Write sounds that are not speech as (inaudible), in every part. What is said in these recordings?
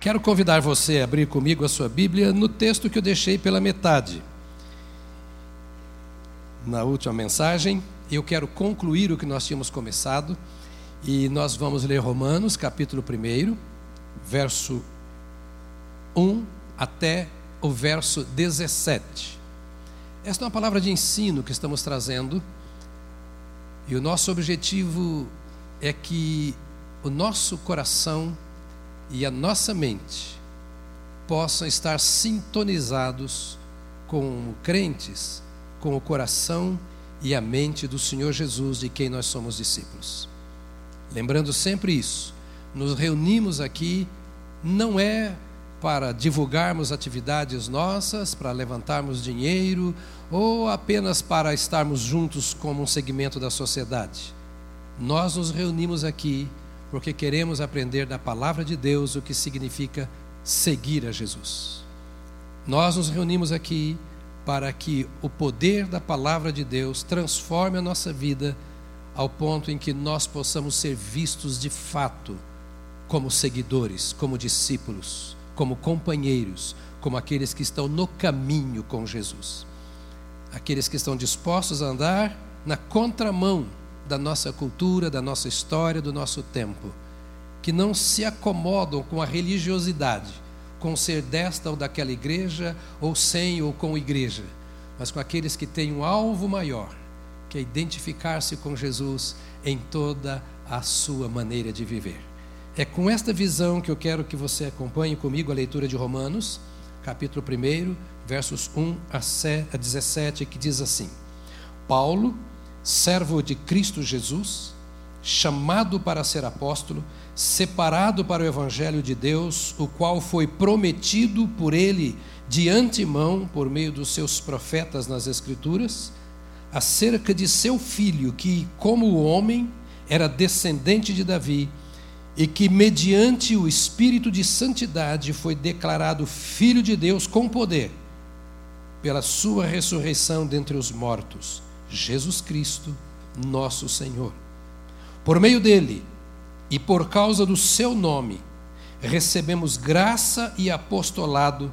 Quero convidar você a abrir comigo a sua Bíblia no texto que eu deixei pela metade. Na última mensagem, eu quero concluir o que nós tínhamos começado e nós vamos ler Romanos, capítulo 1, verso 1 até o verso 17. Esta é uma palavra de ensino que estamos trazendo e o nosso objetivo é que o nosso coração e a nossa mente possam estar sintonizados como crentes com o coração e a mente do Senhor Jesus, de quem nós somos discípulos. Lembrando sempre isso, nos reunimos aqui não é para divulgarmos atividades nossas, para levantarmos dinheiro ou apenas para estarmos juntos como um segmento da sociedade. Nós nos reunimos aqui porque queremos aprender da palavra de Deus o que significa seguir a Jesus. Nós nos reunimos aqui para que o poder da palavra de Deus transforme a nossa vida ao ponto em que nós possamos ser vistos de fato como seguidores, como discípulos, como companheiros, como aqueles que estão no caminho com Jesus. Aqueles que estão dispostos a andar na contramão da nossa cultura, da nossa história, do nosso tempo, que não se acomodam com a religiosidade, com ser desta ou daquela igreja, ou sem ou com igreja, mas com aqueles que têm um alvo maior, que é identificar-se com Jesus em toda a sua maneira de viver. É com esta visão que eu quero que você acompanhe comigo a leitura de Romanos, capítulo 1, versos 1 a 17, que diz assim: Paulo, servo de Cristo Jesus, chamado para ser apóstolo, separado para o evangelho de Deus, o qual foi prometido por ele de antemão por meio dos seus profetas nas escrituras, acerca de seu filho que, como homem, era descendente de Davi, e que mediante o espírito de santidade foi declarado filho de Deus com poder, pela sua ressurreição dentre os mortos Jesus Cristo, nosso Senhor. Por meio dele e por causa do seu nome, recebemos graça e apostolado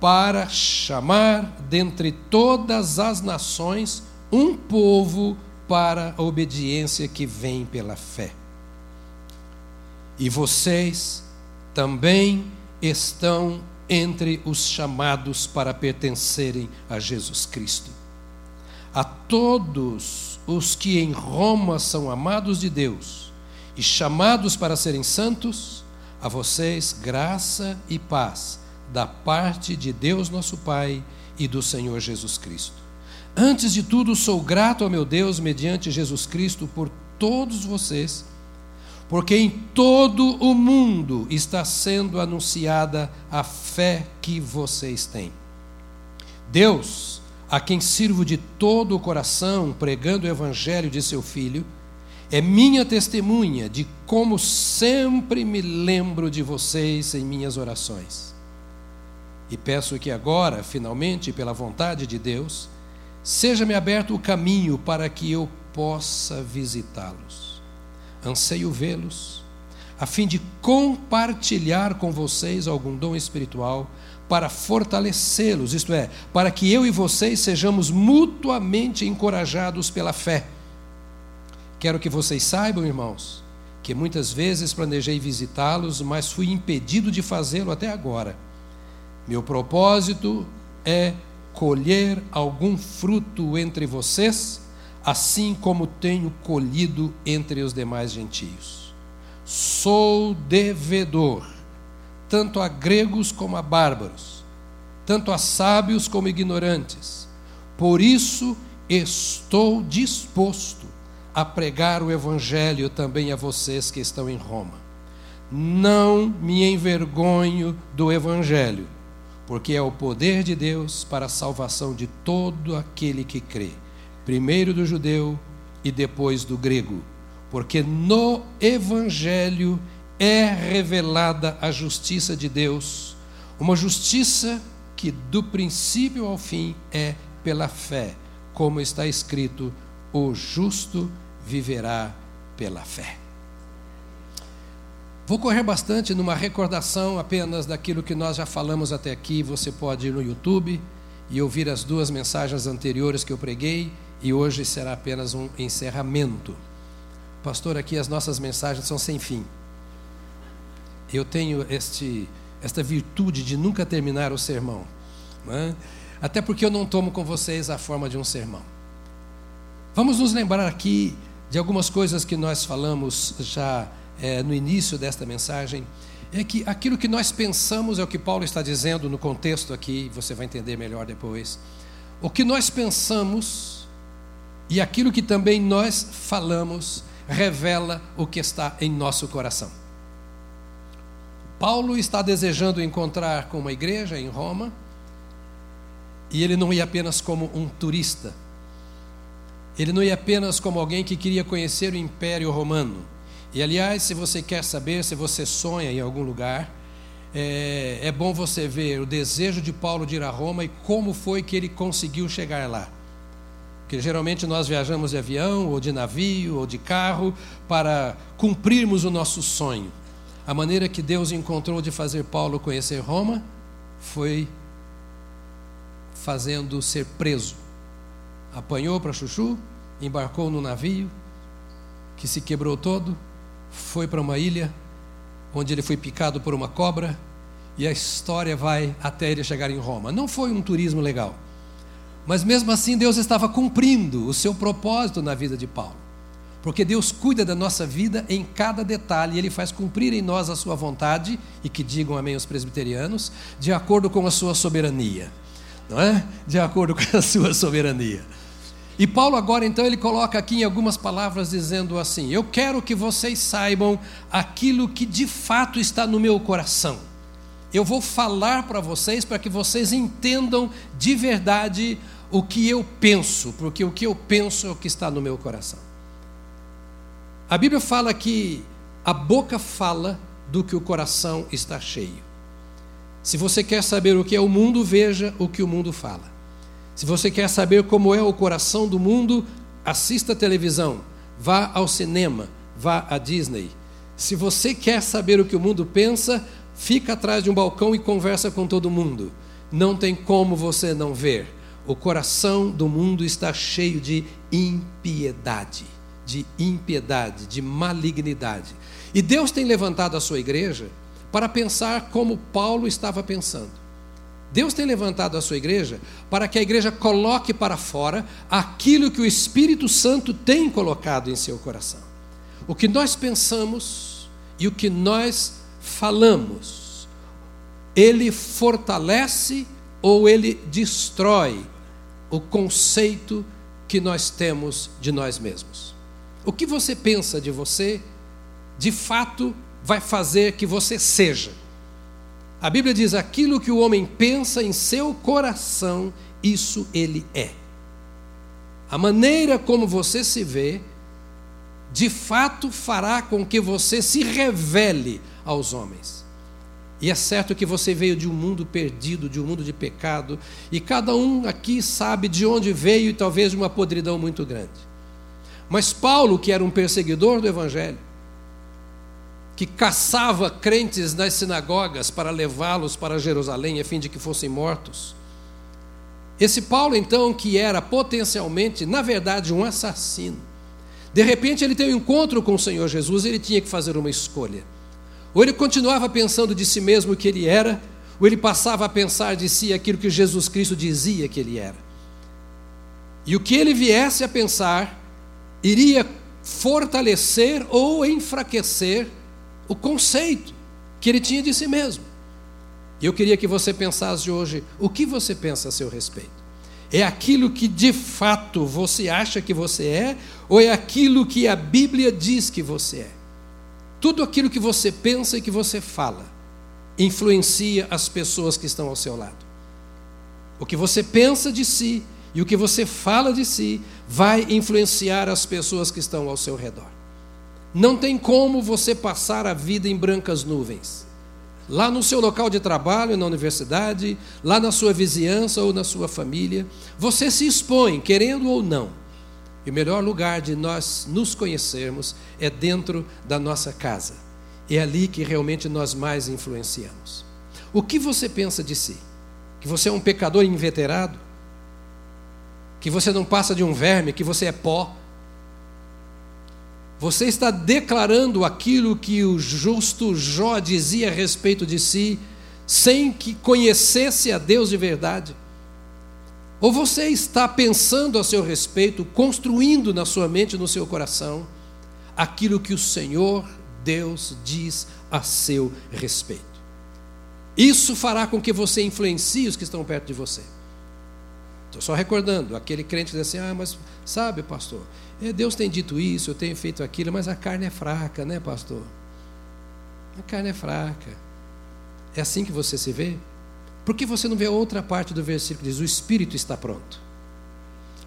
para chamar dentre todas as nações um povo para a obediência que vem pela fé. E vocês também estão entre os chamados para pertencerem a Jesus Cristo a todos os que em Roma são amados de Deus e chamados para serem santos, a vocês graça e paz da parte de Deus nosso Pai e do Senhor Jesus Cristo. Antes de tudo, sou grato ao meu Deus mediante Jesus Cristo por todos vocês, porque em todo o mundo está sendo anunciada a fé que vocês têm. Deus a quem sirvo de todo o coração pregando o evangelho de seu filho, é minha testemunha de como sempre me lembro de vocês em minhas orações. E peço que agora, finalmente, pela vontade de Deus, seja-me aberto o caminho para que eu possa visitá-los. Anseio vê-los, a fim de compartilhar com vocês algum dom espiritual para fortalecê-los, isto é, para que eu e vocês sejamos mutuamente encorajados pela fé. Quero que vocês saibam, irmãos, que muitas vezes planejei visitá-los, mas fui impedido de fazê-lo até agora. Meu propósito é colher algum fruto entre vocês, assim como tenho colhido entre os demais gentios. Sou devedor tanto a gregos como a bárbaros, tanto a sábios como ignorantes. Por isso estou disposto a pregar o evangelho também a vocês que estão em Roma. Não me envergonho do evangelho, porque é o poder de Deus para a salvação de todo aquele que crê, primeiro do judeu e depois do grego, porque no evangelho é revelada a justiça de Deus, uma justiça que do princípio ao fim é pela fé, como está escrito: o justo viverá pela fé. Vou correr bastante numa recordação apenas daquilo que nós já falamos até aqui. Você pode ir no YouTube e ouvir as duas mensagens anteriores que eu preguei, e hoje será apenas um encerramento. Pastor, aqui as nossas mensagens são sem fim. Eu tenho este, esta virtude de nunca terminar o sermão, né? até porque eu não tomo com vocês a forma de um sermão. Vamos nos lembrar aqui de algumas coisas que nós falamos já é, no início desta mensagem, é que aquilo que nós pensamos é o que Paulo está dizendo no contexto aqui, você vai entender melhor depois. O que nós pensamos e aquilo que também nós falamos revela o que está em nosso coração. Paulo está desejando encontrar com uma igreja em Roma, e ele não ia apenas como um turista, ele não ia apenas como alguém que queria conhecer o Império Romano e aliás, se você quer saber, se você sonha em algum lugar, é, é, bom você ver o desejo de Paulo de ir a Roma e como foi que ele conseguiu chegar lá. Porque geralmente nós viajamos de avião, ou de navio, ou de carro, para cumprirmos o nosso sonho. A maneira que Deus encontrou de fazer Paulo conhecer Roma foi fazendo ser preso. Apanhou para Chuchu, embarcou no navio, que se quebrou todo, foi para uma ilha onde ele foi picado por uma cobra e a história vai até ele chegar em Roma. Não foi um turismo legal, mas mesmo assim Deus estava cumprindo o seu propósito na vida de Paulo. Porque Deus cuida da nossa vida em cada detalhe, Ele faz cumprir em nós a sua vontade, e que digam amém os presbiterianos, de acordo com a sua soberania. Não é? De acordo (laughs) com a sua soberania. E Paulo agora então ele coloca aqui em algumas palavras dizendo assim: Eu quero que vocês saibam aquilo que de fato está no meu coração. Eu vou falar para vocês para que vocês entendam de verdade o que eu penso, porque o que eu penso é o que está no meu coração. A Bíblia fala que a boca fala do que o coração está cheio. Se você quer saber o que é o mundo, veja o que o mundo fala. Se você quer saber como é o coração do mundo, assista a televisão, vá ao cinema, vá à Disney. Se você quer saber o que o mundo pensa, fica atrás de um balcão e conversa com todo mundo. Não tem como você não ver. O coração do mundo está cheio de impiedade, de impiedade, de malignidade. E Deus tem levantado a sua igreja para pensar como Paulo estava pensando. Deus tem levantado a sua igreja para que a igreja coloque para fora aquilo que o Espírito Santo tem colocado em seu coração. O que nós pensamos e o que nós falamos, ele fortalece ou ele destrói o conceito que nós temos de nós mesmos. O que você pensa de você, de fato, vai fazer que você seja. A Bíblia diz: aquilo que o homem pensa em seu coração, isso ele é. A maneira como você se vê, de fato fará com que você se revele aos homens. E é certo que você veio de um mundo perdido, de um mundo de pecado, e cada um aqui sabe de onde veio e talvez de uma podridão muito grande. Mas Paulo, que era um perseguidor do Evangelho, que caçava crentes nas sinagogas para levá-los para Jerusalém a fim de que fossem mortos. Esse Paulo, então, que era potencialmente, na verdade, um assassino, de repente ele tem um encontro com o Senhor Jesus e ele tinha que fazer uma escolha. Ou ele continuava pensando de si mesmo o que ele era, ou ele passava a pensar de si aquilo que Jesus Cristo dizia que ele era. E o que ele viesse a pensar iria fortalecer ou enfraquecer o conceito que ele tinha de si mesmo. E eu queria que você pensasse hoje o que você pensa a seu respeito. É aquilo que de fato você acha que você é, ou é aquilo que a Bíblia diz que você é? Tudo aquilo que você pensa e que você fala influencia as pessoas que estão ao seu lado. O que você pensa de si e o que você fala de si vai influenciar as pessoas que estão ao seu redor. Não tem como você passar a vida em brancas nuvens. Lá no seu local de trabalho, na universidade, lá na sua vizinhança ou na sua família, você se expõe, querendo ou não. E o melhor lugar de nós nos conhecermos é dentro da nossa casa. é ali que realmente nós mais influenciamos. O que você pensa de si? Que você é um pecador inveterado? Que você não passa de um verme, que você é pó? Você está declarando aquilo que o justo Jó dizia a respeito de si, sem que conhecesse a Deus de verdade? Ou você está pensando a seu respeito, construindo na sua mente, no seu coração, aquilo que o Senhor Deus diz a seu respeito? Isso fará com que você influencie os que estão perto de você. Estou só recordando, aquele crente diz assim: ah, mas sabe, pastor, é, Deus tem dito isso, eu tenho feito aquilo, mas a carne é fraca, né, pastor? A carne é fraca. É assim que você se vê? Por que você não vê outra parte do versículo que diz: o espírito está pronto?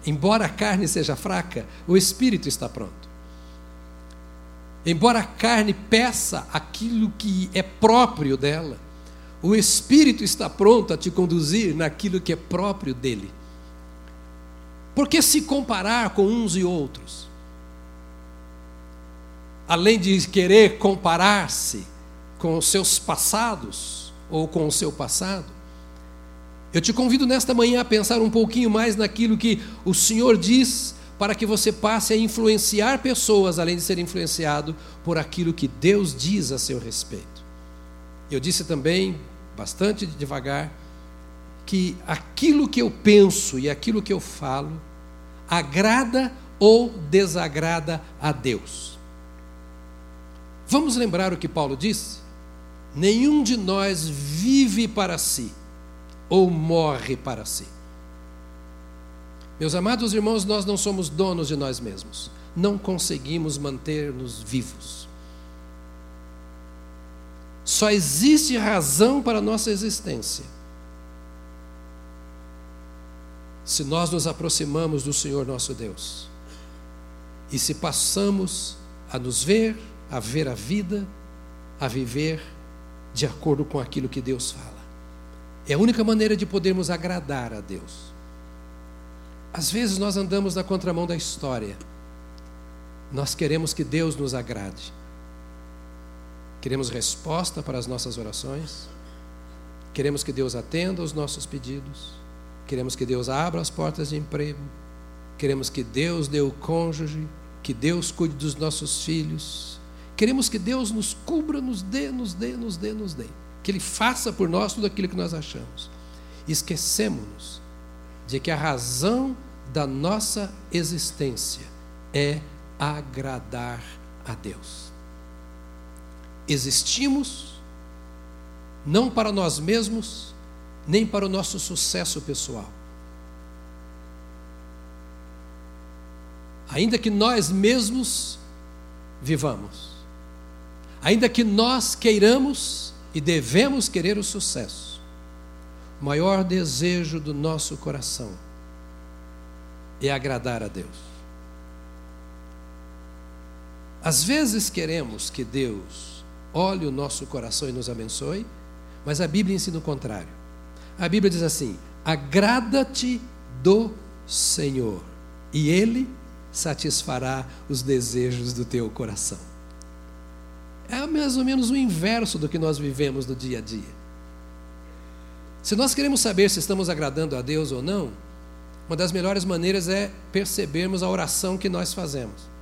Embora a carne seja fraca, o espírito está pronto. Embora a carne peça aquilo que é próprio dela, o espírito está pronto a te conduzir naquilo que é próprio dele. Por que se comparar com uns e outros? Além de querer comparar-se com os seus passados ou com o seu passado, eu te convido nesta manhã a pensar um pouquinho mais naquilo que o Senhor diz para que você passe a influenciar pessoas, além de ser influenciado por aquilo que Deus diz a seu respeito. Eu disse também, bastante devagar, que aquilo que eu penso e aquilo que eu falo agrada ou desagrada a Deus. Vamos lembrar o que Paulo disse? Nenhum de nós vive para si ou morre para si. Meus amados irmãos, nós não somos donos de nós mesmos. Não conseguimos manter-nos vivos. Só existe razão para a nossa existência se nós nos aproximamos do Senhor nosso Deus e se passamos a nos ver, a ver a vida, a viver de acordo com aquilo que Deus fala. É a única maneira de podermos agradar a Deus. Às vezes nós andamos na contramão da história. Nós queremos que Deus nos agrade. Queremos resposta para as nossas orações. Queremos que Deus atenda aos nossos pedidos. Queremos que Deus abra as portas de emprego. Queremos que Deus dê o cônjuge. Que Deus cuide dos nossos filhos. Queremos que Deus nos cubra, nos dê, nos dê, nos dê, nos dê que Ele faça por nós tudo aquilo que nós achamos. Esquecemos-nos de que a razão da nossa existência é agradar a Deus. Existimos não para nós mesmos, nem para o nosso sucesso pessoal. Ainda que nós mesmos vivamos, ainda que nós queiramos e devemos querer o sucesso. O maior desejo do nosso coração é agradar a Deus. Às vezes queremos que Deus olhe o nosso coração e nos abençoe, mas a Bíblia ensina o contrário. A Bíblia diz assim: agrada-te do Senhor, e Ele satisfará os desejos do teu coração. É mais ou menos o inverso do que nós vivemos no dia a dia. Se nós queremos saber se estamos agradando a Deus ou não, uma das melhores maneiras é percebermos a oração que nós fazemos.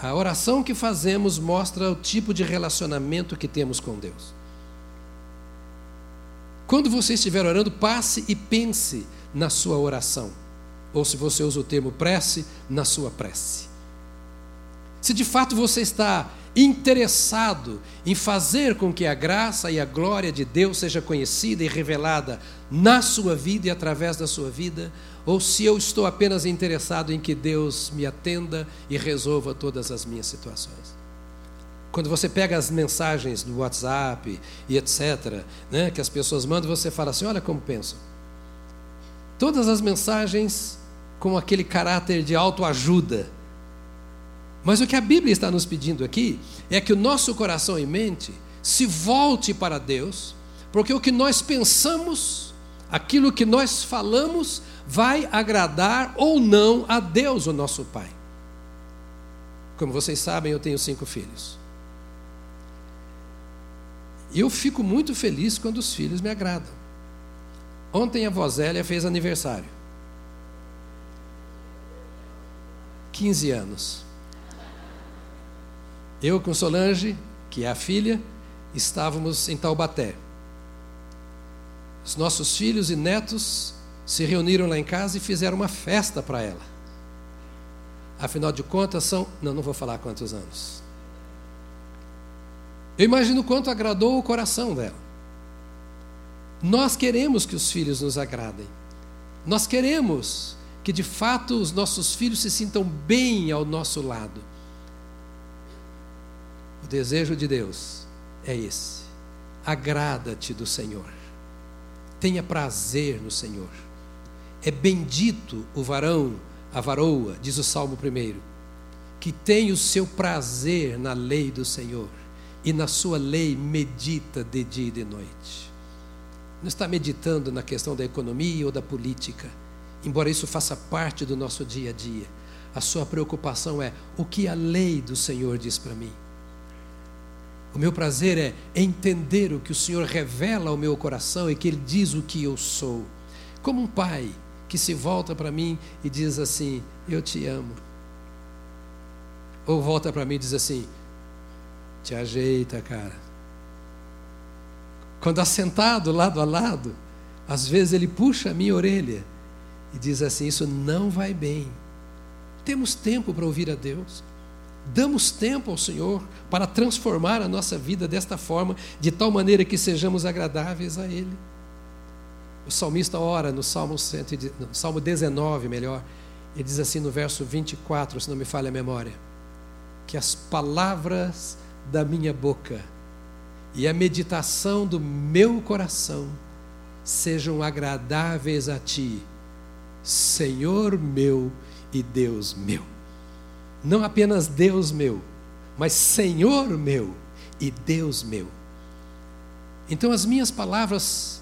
A oração que fazemos mostra o tipo de relacionamento que temos com Deus. Quando você estiver orando, passe e pense na sua oração. Ou se você usa o termo prece, na sua prece. Se de fato você está interessado em fazer com que a graça e a glória de Deus seja conhecida e revelada na sua vida e através da sua vida, ou se eu estou apenas interessado em que Deus me atenda e resolva todas as minhas situações. Quando você pega as mensagens do WhatsApp e etc., né, que as pessoas mandam, você fala assim: olha como pensam. Todas as mensagens com aquele caráter de autoajuda mas o que a Bíblia está nos pedindo aqui é que o nosso coração e mente se volte para Deus, porque o que nós pensamos, aquilo que nós falamos, vai agradar ou não a Deus, o nosso Pai. Como vocês sabem, eu tenho cinco filhos. Eu fico muito feliz quando os filhos me agradam. Ontem a Vosélia fez aniversário. 15 anos. Eu com Solange, que é a filha, estávamos em Taubaté. Os nossos filhos e netos se reuniram lá em casa e fizeram uma festa para ela. Afinal de contas, são. Não, não vou falar quantos anos. Eu imagino quanto agradou o coração dela. Nós queremos que os filhos nos agradem. Nós queremos que de fato os nossos filhos se sintam bem ao nosso lado. O desejo de Deus é esse. Agrada-te do Senhor. Tenha prazer no Senhor. É bendito o varão, a varoa, diz o Salmo 1, que tem o seu prazer na lei do Senhor e na sua lei medita de dia e de noite. Não está meditando na questão da economia ou da política, embora isso faça parte do nosso dia a dia. A sua preocupação é o que a lei do Senhor diz para mim. O meu prazer é entender o que o Senhor revela ao meu coração e que Ele diz o que eu sou. Como um pai que se volta para mim e diz assim: Eu te amo. Ou volta para mim e diz assim: Te ajeita, cara. Quando assentado lado a lado, às vezes ele puxa a minha orelha e diz assim: Isso não vai bem. Temos tempo para ouvir a Deus. Damos tempo ao Senhor para transformar a nossa vida desta forma, de tal maneira que sejamos agradáveis a Ele. O salmista ora no Salmo, no Salmo 19, melhor, ele diz assim no verso 24, se não me falha a memória: Que as palavras da minha boca e a meditação do meu coração sejam agradáveis a Ti, Senhor meu e Deus meu não apenas Deus meu, mas Senhor meu e Deus meu. Então as minhas palavras,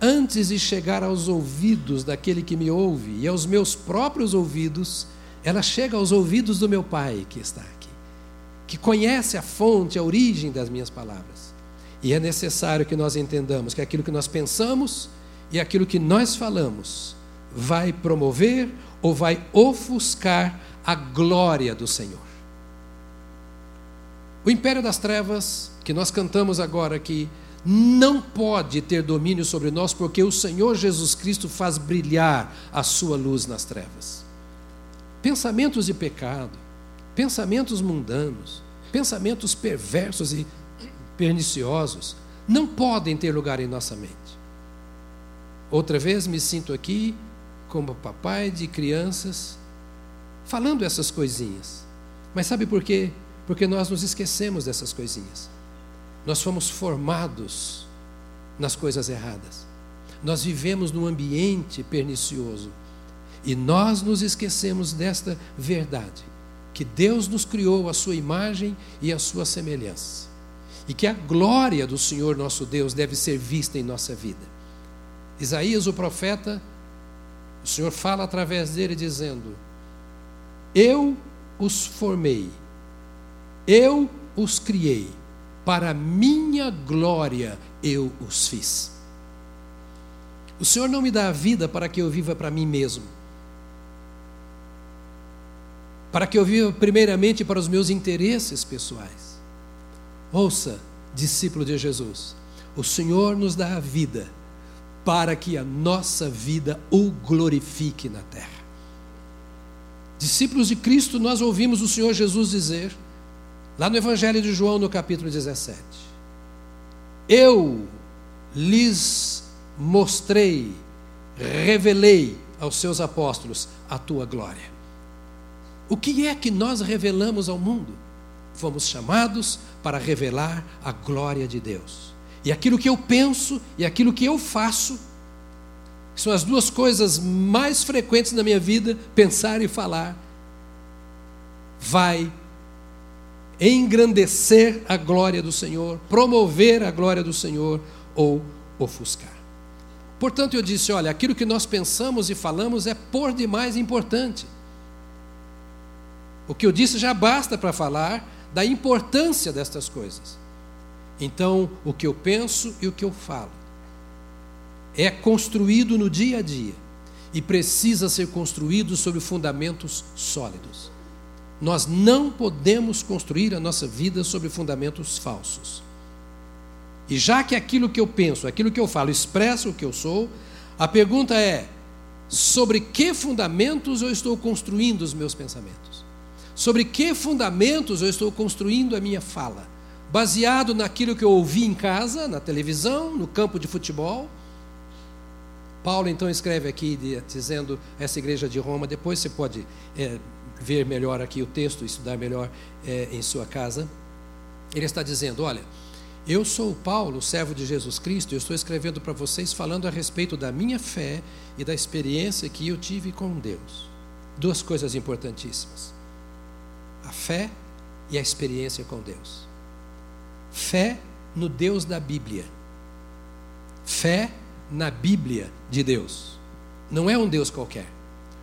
antes de chegar aos ouvidos daquele que me ouve e aos meus próprios ouvidos, ela chega aos ouvidos do meu Pai que está aqui, que conhece a fonte, a origem das minhas palavras. E é necessário que nós entendamos que aquilo que nós pensamos e aquilo que nós falamos vai promover ou vai ofuscar a glória do Senhor. O império das trevas, que nós cantamos agora aqui, não pode ter domínio sobre nós, porque o Senhor Jesus Cristo faz brilhar a sua luz nas trevas. Pensamentos de pecado, pensamentos mundanos, pensamentos perversos e perniciosos não podem ter lugar em nossa mente. Outra vez me sinto aqui como papai de crianças falando essas coisinhas. Mas sabe por quê? Porque nós nos esquecemos dessas coisinhas. Nós fomos formados nas coisas erradas. Nós vivemos num ambiente pernicioso. E nós nos esquecemos desta verdade: que Deus nos criou a sua imagem e a sua semelhança. E que a glória do Senhor nosso Deus deve ser vista em nossa vida. Isaías, o profeta, o Senhor fala através dele dizendo: eu os formei, eu os criei, para minha glória eu os fiz. O Senhor não me dá a vida para que eu viva para mim mesmo, para que eu viva primeiramente para os meus interesses pessoais. Ouça, discípulo de Jesus, o Senhor nos dá a vida para que a nossa vida o glorifique na terra. Discípulos de Cristo, nós ouvimos o Senhor Jesus dizer, lá no Evangelho de João, no capítulo 17: Eu lhes mostrei, revelei aos seus apóstolos a tua glória. O que é que nós revelamos ao mundo? Fomos chamados para revelar a glória de Deus. E aquilo que eu penso e aquilo que eu faço são as duas coisas mais frequentes na minha vida, pensar e falar, vai engrandecer a glória do Senhor, promover a glória do Senhor ou ofuscar. Portanto, eu disse: olha, aquilo que nós pensamos e falamos é por demais importante. O que eu disse já basta para falar da importância destas coisas. Então, o que eu penso e o que eu falo é construído no dia a dia e precisa ser construído sobre fundamentos sólidos. Nós não podemos construir a nossa vida sobre fundamentos falsos. E já que aquilo que eu penso, aquilo que eu falo, expressa o que eu sou, a pergunta é: sobre que fundamentos eu estou construindo os meus pensamentos? Sobre que fundamentos eu estou construindo a minha fala? Baseado naquilo que eu ouvi em casa, na televisão, no campo de futebol? Paulo então escreve aqui dizendo essa igreja de Roma. Depois você pode é, ver melhor aqui o texto, estudar melhor é, em sua casa. Ele está dizendo: Olha, eu sou Paulo, servo de Jesus Cristo, e eu estou escrevendo para vocês falando a respeito da minha fé e da experiência que eu tive com Deus. Duas coisas importantíssimas: fé e a experiência com Deus. Fé no Deus da Bíblia. Fé na Bíblia de Deus. Não é um Deus qualquer.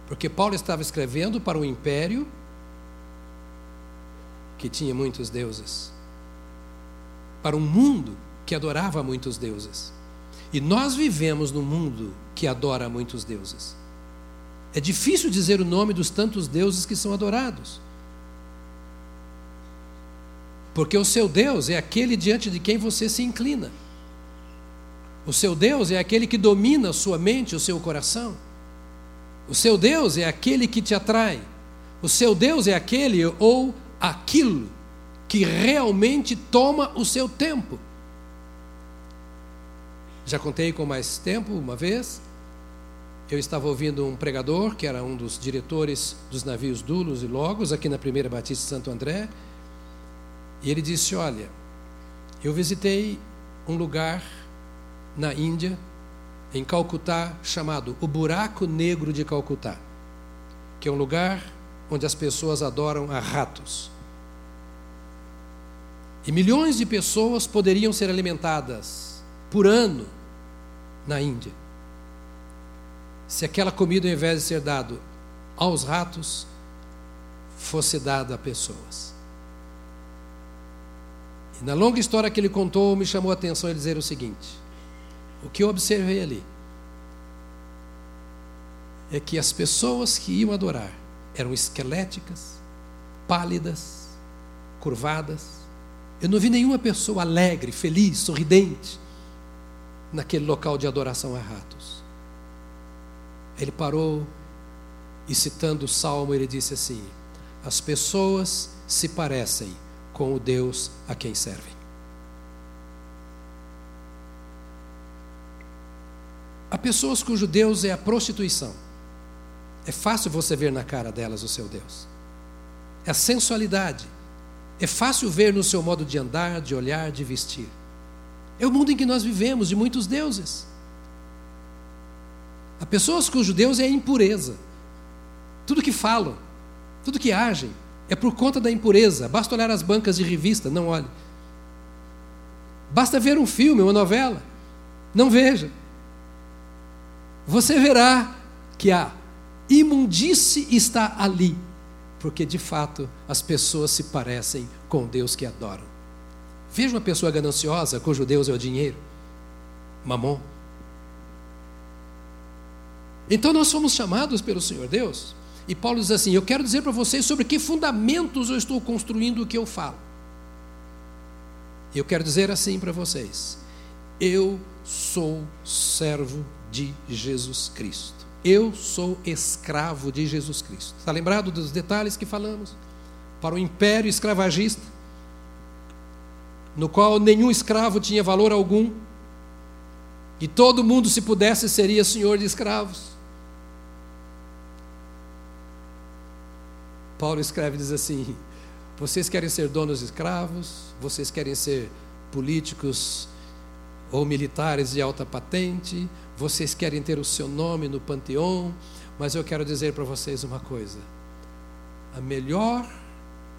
Porque Paulo estava escrevendo para um império que tinha muitos deuses. Para um mundo que adorava muitos deuses. E nós vivemos num mundo que adora muitos deuses. É difícil dizer o nome dos tantos deuses que são adorados. Porque o seu Deus é aquele diante de quem você se inclina. O seu Deus é aquele que domina a sua mente, o seu coração. O seu Deus é aquele que te atrai. O seu Deus é aquele ou aquilo que realmente toma o seu tempo. Já contei com mais tempo uma vez. Eu estava ouvindo um pregador, que era um dos diretores dos navios Dulos e Logos, aqui na Primeira Batista de Santo André. E ele disse: Olha, eu visitei um lugar na Índia, em Calcutá, chamado o Buraco Negro de Calcutá, que é um lugar onde as pessoas adoram a ratos. E milhões de pessoas poderiam ser alimentadas por ano na Índia. Se aquela comida, ao invés de ser dado aos ratos, fosse dada a pessoas. E na longa história que ele contou, me chamou a atenção ele dizer o seguinte: o que eu observei ali é que as pessoas que iam adorar eram esqueléticas, pálidas, curvadas. Eu não vi nenhuma pessoa alegre, feliz, sorridente naquele local de adoração a ratos. Ele parou e, citando o salmo, ele disse assim: As pessoas se parecem com o Deus a quem servem. Há pessoas cujo Deus é a prostituição. É fácil você ver na cara delas o seu Deus. É a sensualidade. É fácil ver no seu modo de andar, de olhar, de vestir. É o mundo em que nós vivemos, de muitos deuses. Há pessoas cujo Deus é a impureza. Tudo que falam, tudo que agem, é por conta da impureza. Basta olhar as bancas de revista, não olhe. Basta ver um filme, uma novela, não veja você verá que a imundície está ali, porque de fato as pessoas se parecem com Deus que adoram. Veja uma pessoa gananciosa cujo Deus é o dinheiro, mamon. Então nós somos chamados pelo Senhor Deus, e Paulo diz assim: Eu quero dizer para vocês sobre que fundamentos eu estou construindo o que eu falo. Eu quero dizer assim para vocês: Eu sou servo de Jesus Cristo. Eu sou escravo de Jesus Cristo. Está lembrado dos detalhes que falamos? Para o império escravagista, no qual nenhum escravo tinha valor algum, e todo mundo, se pudesse, seria senhor de escravos. Paulo escreve diz assim: vocês querem ser donos escravos, vocês querem ser políticos ou militares de alta patente, vocês querem ter o seu nome no panteão, mas eu quero dizer para vocês uma coisa: a melhor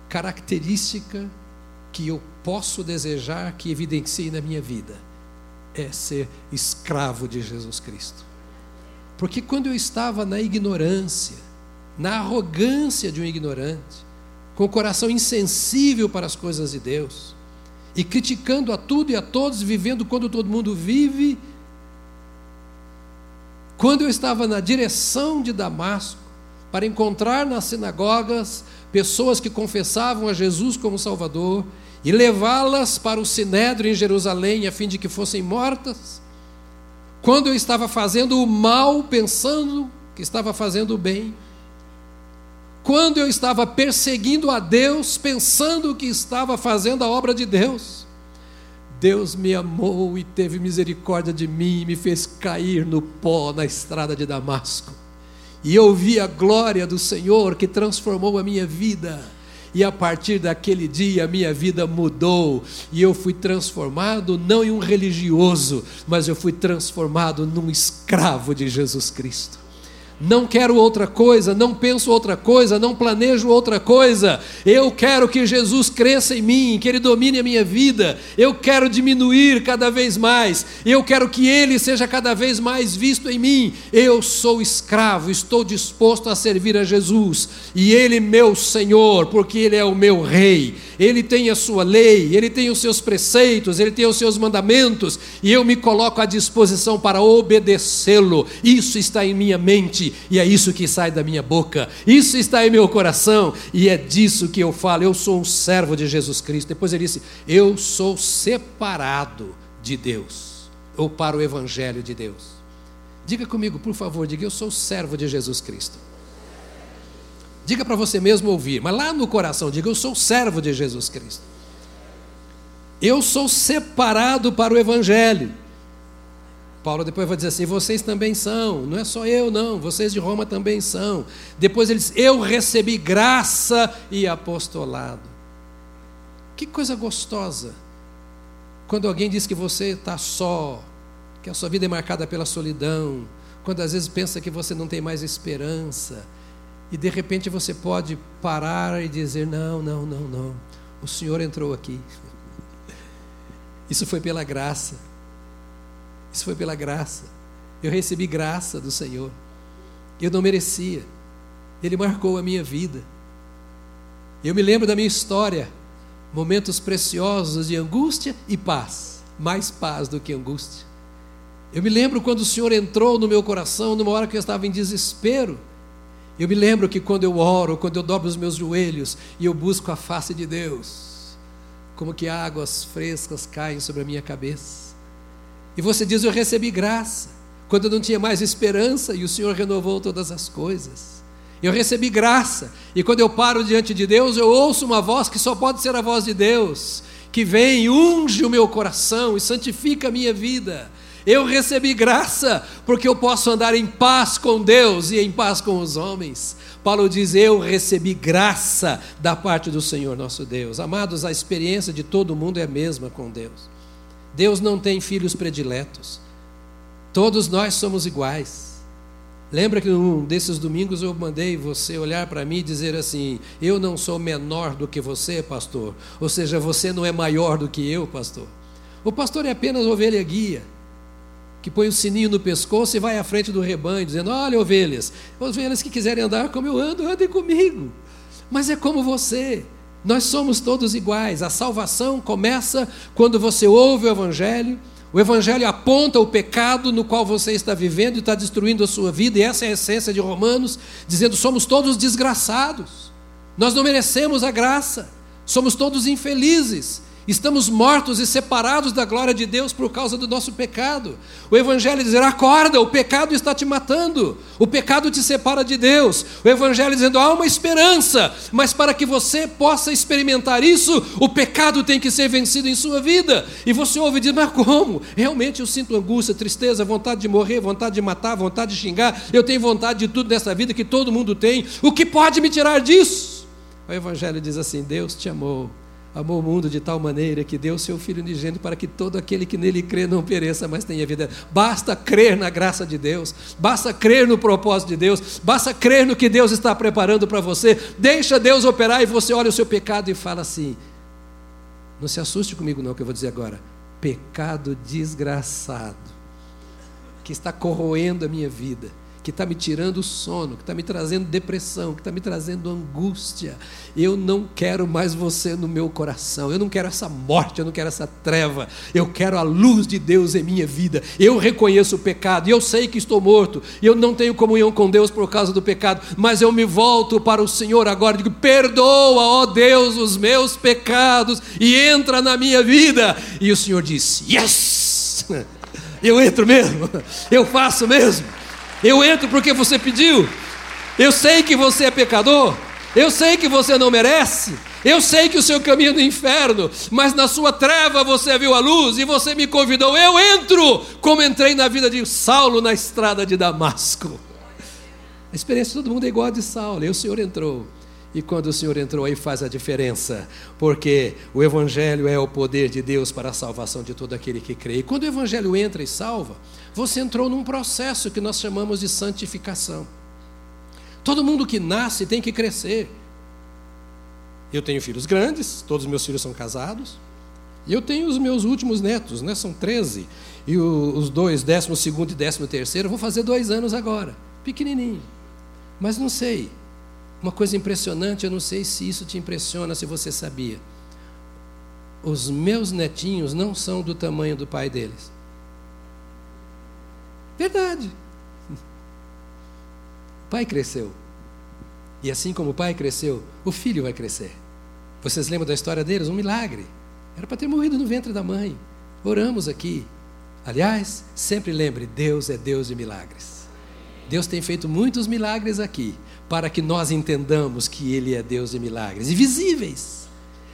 característica que eu posso desejar que evidencie na minha vida é ser escravo de Jesus Cristo. Porque quando eu estava na ignorância, na arrogância de um ignorante, com o coração insensível para as coisas de Deus, e criticando a tudo e a todos, vivendo quando todo mundo vive. Quando eu estava na direção de Damasco, para encontrar nas sinagogas pessoas que confessavam a Jesus como Salvador e levá-las para o Sinédrio em Jerusalém, a fim de que fossem mortas, quando eu estava fazendo o mal, pensando que estava fazendo o bem, quando eu estava perseguindo a Deus, pensando que estava fazendo a obra de Deus, Deus me amou e teve misericórdia de mim e me fez cair no pó na estrada de Damasco. E eu vi a glória do Senhor que transformou a minha vida. E a partir daquele dia a minha vida mudou e eu fui transformado não em um religioso, mas eu fui transformado num escravo de Jesus Cristo não quero outra coisa, não penso outra coisa, não planejo outra coisa. Eu quero que Jesus cresça em mim, que Ele domine a minha vida. Eu quero diminuir cada vez mais. Eu quero que Ele seja cada vez mais visto em mim. Eu sou escravo, estou disposto a servir a Jesus. E Ele, meu Senhor, porque Ele é o meu Rei. Ele tem a sua lei, Ele tem os seus preceitos, Ele tem os seus mandamentos. E eu me coloco à disposição para obedecê-lo. Isso está em minha mente e é isso que sai da minha boca, isso está em meu coração, e é disso que eu falo. Eu sou um servo de Jesus Cristo. Depois ele disse: Eu sou separado de Deus, ou para o Evangelho de Deus. Diga comigo, por favor, diga: Eu sou servo de Jesus Cristo. Diga para você mesmo ouvir, mas lá no coração, diga: Eu sou servo de Jesus Cristo. Eu sou separado para o Evangelho. Paulo depois vai dizer assim: vocês também são, não é só eu, não, vocês de Roma também são. Depois ele diz: eu recebi graça e apostolado. Que coisa gostosa. Quando alguém diz que você está só, que a sua vida é marcada pela solidão, quando às vezes pensa que você não tem mais esperança, e de repente você pode parar e dizer: não, não, não, não, o Senhor entrou aqui. (laughs) Isso foi pela graça. Isso foi pela graça. Eu recebi graça do Senhor. Eu não merecia. Ele marcou a minha vida. Eu me lembro da minha história, momentos preciosos de angústia e paz, mais paz do que angústia. Eu me lembro quando o Senhor entrou no meu coração, numa hora que eu estava em desespero. Eu me lembro que quando eu oro, quando eu dobro os meus joelhos e eu busco a face de Deus, como que águas frescas caem sobre a minha cabeça. E você diz: Eu recebi graça, quando eu não tinha mais esperança e o Senhor renovou todas as coisas. Eu recebi graça, e quando eu paro diante de Deus, eu ouço uma voz que só pode ser a voz de Deus, que vem, unge o meu coração e santifica a minha vida. Eu recebi graça, porque eu posso andar em paz com Deus e em paz com os homens. Paulo diz: Eu recebi graça da parte do Senhor nosso Deus. Amados, a experiência de todo mundo é a mesma com Deus. Deus não tem filhos prediletos. Todos nós somos iguais. Lembra que num desses domingos eu mandei você olhar para mim e dizer assim: Eu não sou menor do que você, pastor. Ou seja, você não é maior do que eu, pastor. O pastor é apenas ovelha guia, que põe o sininho no pescoço e vai à frente do rebanho, dizendo: Olha, ovelhas, ovelhas que quiserem andar como eu ando, andem comigo. Mas é como você. Nós somos todos iguais. A salvação começa quando você ouve o Evangelho. O Evangelho aponta o pecado no qual você está vivendo e está destruindo a sua vida, e essa é a essência de Romanos, dizendo: somos todos desgraçados, nós não merecemos a graça, somos todos infelizes, Estamos mortos e separados da glória de Deus por causa do nosso pecado. O Evangelho dizer: acorda, o pecado está te matando, o pecado te separa de Deus. O Evangelho dizendo: há uma esperança, mas para que você possa experimentar isso, o pecado tem que ser vencido em sua vida. E você ouve e diz: mas como? Realmente eu sinto angústia, tristeza, vontade de morrer, vontade de matar, vontade de xingar. Eu tenho vontade de tudo nessa vida que todo mundo tem. O que pode me tirar disso? O Evangelho diz assim: Deus te amou amou o mundo de tal maneira que deu seu Filho unigênito para que todo aquele que nele crê não pereça, mas tenha vida. Basta crer na graça de Deus, basta crer no propósito de Deus, basta crer no que Deus está preparando para você. Deixa Deus operar e você olha o seu pecado e fala assim: não se assuste comigo, não, que eu vou dizer agora. Pecado desgraçado, que está corroendo a minha vida que está me tirando o sono, que está me trazendo depressão, que está me trazendo angústia. Eu não quero mais você no meu coração. Eu não quero essa morte, eu não quero essa treva. Eu quero a luz de Deus em minha vida. Eu reconheço o pecado e eu sei que estou morto. Eu não tenho comunhão com Deus por causa do pecado, mas eu me volto para o Senhor agora e digo: perdoa, ó Deus, os meus pecados e entra na minha vida. E o Senhor disse: Yes! (laughs) Eu entro mesmo, eu faço mesmo. Eu entro porque você pediu. Eu sei que você é pecador. Eu sei que você não merece. Eu sei que o seu caminho é no inferno, mas na sua treva você viu a luz e você me convidou. Eu entro, como entrei na vida de Saulo na estrada de Damasco. A experiência de todo mundo é igual a de Saulo. E o Senhor entrou. E quando o Senhor entrou aí faz a diferença, porque o Evangelho é o poder de Deus para a salvação de todo aquele que crê. E quando o Evangelho entra e salva, você entrou num processo que nós chamamos de santificação. Todo mundo que nasce tem que crescer. Eu tenho filhos grandes, todos os meus filhos são casados. E eu tenho os meus últimos netos, né? são 13. E os dois, décimo segundo e décimo terceiro, vou fazer dois anos agora. Pequenininho. Mas não sei uma coisa impressionante, eu não sei se isso te impressiona, se você sabia. Os meus netinhos não são do tamanho do pai deles. Verdade. O pai cresceu. E assim como o pai cresceu, o filho vai crescer. Vocês lembram da história deles? Um milagre. Era para ter morrido no ventre da mãe. Oramos aqui. Aliás, sempre lembre: Deus é Deus de milagres. Deus tem feito muitos milagres aqui para que nós entendamos que Ele é Deus de milagres e visíveis.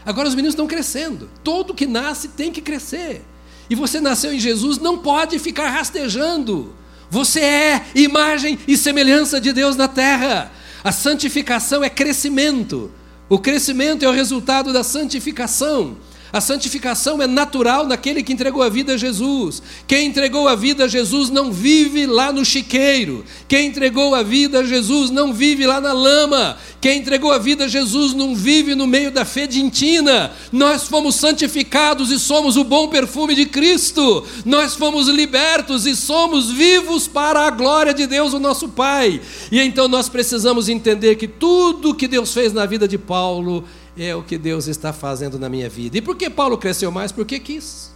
Agora os meninos estão crescendo. Todo que nasce tem que crescer. E você nasceu em Jesus, não pode ficar rastejando. Você é imagem e semelhança de Deus na terra. A santificação é crescimento. O crescimento é o resultado da santificação. A santificação é natural naquele que entregou a vida a Jesus. Quem entregou a vida a Jesus não vive lá no chiqueiro. Quem entregou a vida a Jesus não vive lá na lama. Quem entregou a vida a Jesus não vive no meio da fedintina. Nós fomos santificados e somos o bom perfume de Cristo. Nós fomos libertos e somos vivos para a glória de Deus, o nosso Pai. E então nós precisamos entender que tudo que Deus fez na vida de Paulo é o que Deus está fazendo na minha vida. E por que Paulo cresceu mais? Porque quis.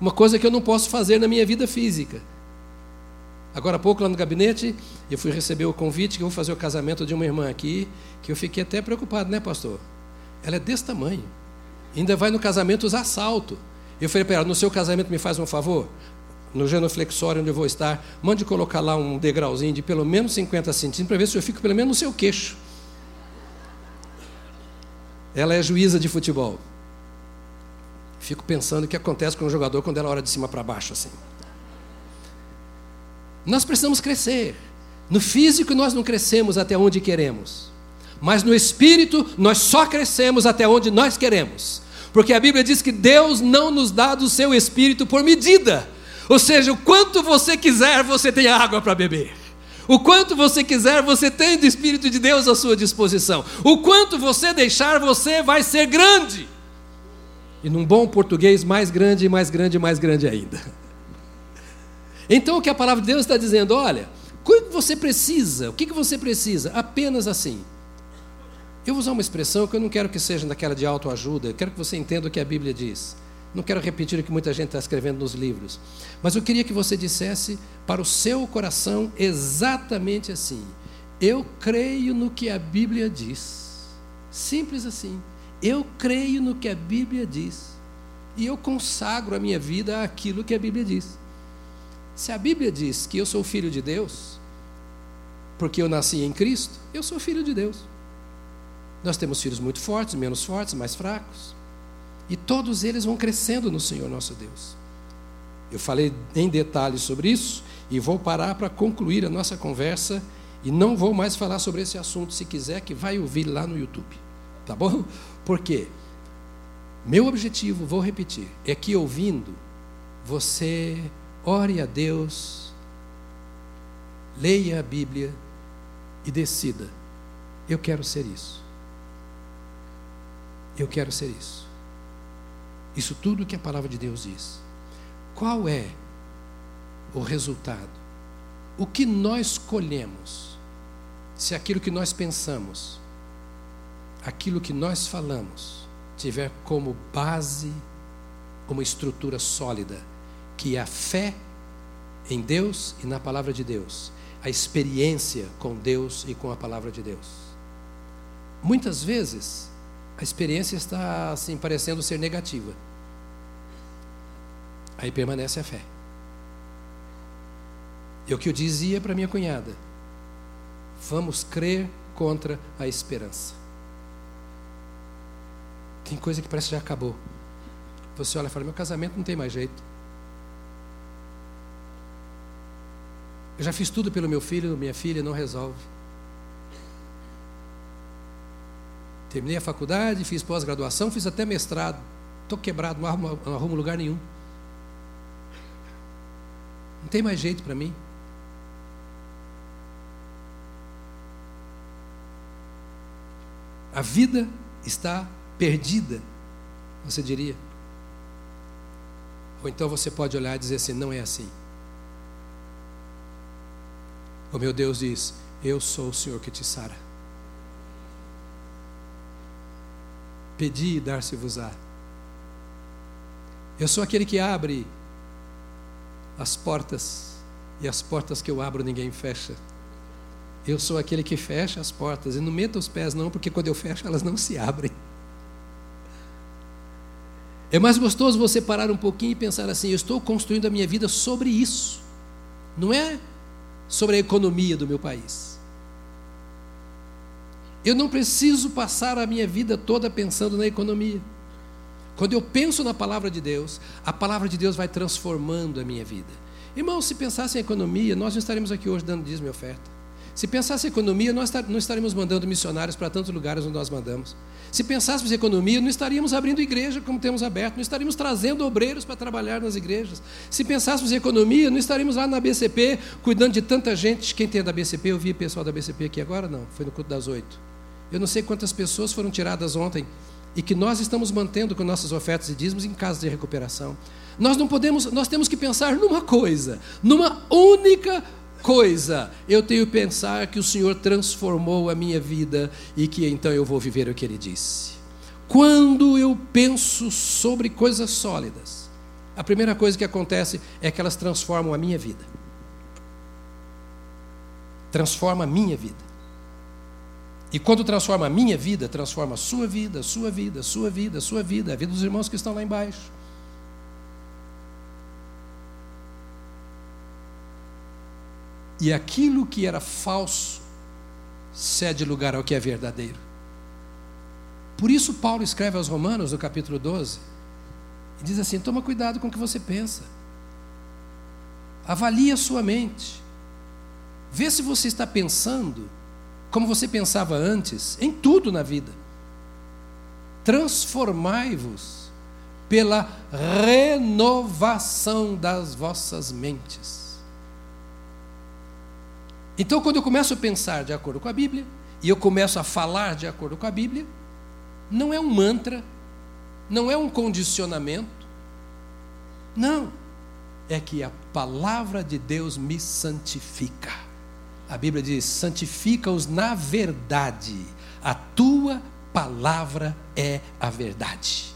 Uma coisa que eu não posso fazer na minha vida física. Agora há pouco, lá no gabinete, eu fui receber o convite que eu vou fazer o casamento de uma irmã aqui, que eu fiquei até preocupado, né, pastor? Ela é desse tamanho. Ainda vai no casamento usar salto. Eu falei para ela, no seu casamento me faz um favor? No genoflexório onde eu vou estar, mande colocar lá um degrauzinho de pelo menos 50 centímetros, para ver se eu fico pelo menos no seu queixo. Ela é juíza de futebol. Fico pensando o que acontece com o jogador quando ela olha de cima para baixo assim. Nós precisamos crescer. No físico nós não crescemos até onde queremos. Mas no espírito nós só crescemos até onde nós queremos. Porque a Bíblia diz que Deus não nos dá do seu espírito por medida. Ou seja, o quanto você quiser, você tem água para beber. O quanto você quiser, você tem do Espírito de Deus à sua disposição. O quanto você deixar, você vai ser grande. E num bom português, mais grande, mais grande, mais grande ainda. Então o que a palavra de Deus está dizendo, olha, o que você precisa? O que você precisa? Apenas assim. Eu vou usar uma expressão que eu não quero que seja daquela de autoajuda, eu quero que você entenda o que a Bíblia diz. Não quero repetir o que muita gente está escrevendo nos livros, mas eu queria que você dissesse para o seu coração exatamente assim: Eu creio no que a Bíblia diz. Simples assim. Eu creio no que a Bíblia diz. E eu consagro a minha vida àquilo que a Bíblia diz. Se a Bíblia diz que eu sou filho de Deus, porque eu nasci em Cristo, eu sou filho de Deus. Nós temos filhos muito fortes, menos fortes, mais fracos. E todos eles vão crescendo no Senhor nosso Deus. Eu falei em detalhes sobre isso e vou parar para concluir a nossa conversa e não vou mais falar sobre esse assunto. Se quiser, que vai ouvir lá no YouTube. Tá bom? Por quê? Meu objetivo, vou repetir, é que ouvindo, você ore a Deus, leia a Bíblia e decida: eu quero ser isso. Eu quero ser isso. Isso tudo que a palavra de Deus diz. Qual é o resultado? o que nós colhemos, se aquilo que nós pensamos, aquilo que nós falamos, tiver como base uma estrutura sólida, que é a fé em Deus e na palavra de Deus, a experiência com Deus e com a palavra de Deus. Muitas vezes, a experiência está assim parecendo ser negativa. Aí permanece a fé. É o que eu dizia para minha cunhada. Vamos crer contra a esperança. Tem coisa que parece que já acabou. Você olha e fala: meu casamento não tem mais jeito. Eu já fiz tudo pelo meu filho, minha filha, não resolve. Terminei a faculdade, fiz pós-graduação, fiz até mestrado. Estou quebrado, não arrumo, não arrumo lugar nenhum. Não tem mais jeito para mim. A vida está perdida, você diria. Ou então você pode olhar e dizer assim: não é assim. O meu Deus diz: Eu sou o Senhor que te sara. Pedi e dar-se-vos-á. Eu sou aquele que abre as portas, e as portas que eu abro ninguém fecha. Eu sou aquele que fecha as portas. E não meta os pés, não, porque quando eu fecho, elas não se abrem. É mais gostoso você parar um pouquinho e pensar assim: eu estou construindo a minha vida sobre isso. Não é sobre a economia do meu país. Eu não preciso passar a minha vida toda pensando na economia. Quando eu penso na palavra de Deus, a palavra de Deus vai transformando a minha vida. Irmão, se pensasse em economia, nós não estaríamos aqui hoje dando dízimo e oferta. Se pensasse em economia, nós não estaríamos mandando missionários para tantos lugares onde nós mandamos. Se pensássemos em economia, não estaríamos abrindo igreja como temos aberto, não estaríamos trazendo obreiros para trabalhar nas igrejas. Se pensássemos em economia, não estaríamos lá na BCP cuidando de tanta gente. Quem tem da BCP, eu vi pessoal da BCP aqui agora? Não, foi no culto das oito. Eu não sei quantas pessoas foram tiradas ontem e que nós estamos mantendo com nossas ofertas e dízimos em casa de recuperação. Nós não podemos, nós temos que pensar numa coisa, numa única coisa, eu tenho que pensar que o Senhor transformou a minha vida e que então eu vou viver o que Ele disse. Quando eu penso sobre coisas sólidas, a primeira coisa que acontece é que elas transformam a minha vida. Transforma a minha vida. E quando transforma a minha vida, transforma a sua vida, sua vida, sua vida, sua vida, a vida dos irmãos que estão lá embaixo. E aquilo que era falso cede lugar ao que é verdadeiro. Por isso, Paulo escreve aos Romanos, no capítulo 12, e diz assim: toma cuidado com o que você pensa, avalie a sua mente, vê se você está pensando como você pensava antes, em tudo na vida. Transformai-vos pela renovação das vossas mentes então, quando eu começo a pensar de acordo com a Bíblia, e eu começo a falar de acordo com a Bíblia, não é um mantra, não é um condicionamento, não, é que a palavra de Deus me santifica. A Bíblia diz: santifica-os na verdade, a tua palavra é a verdade.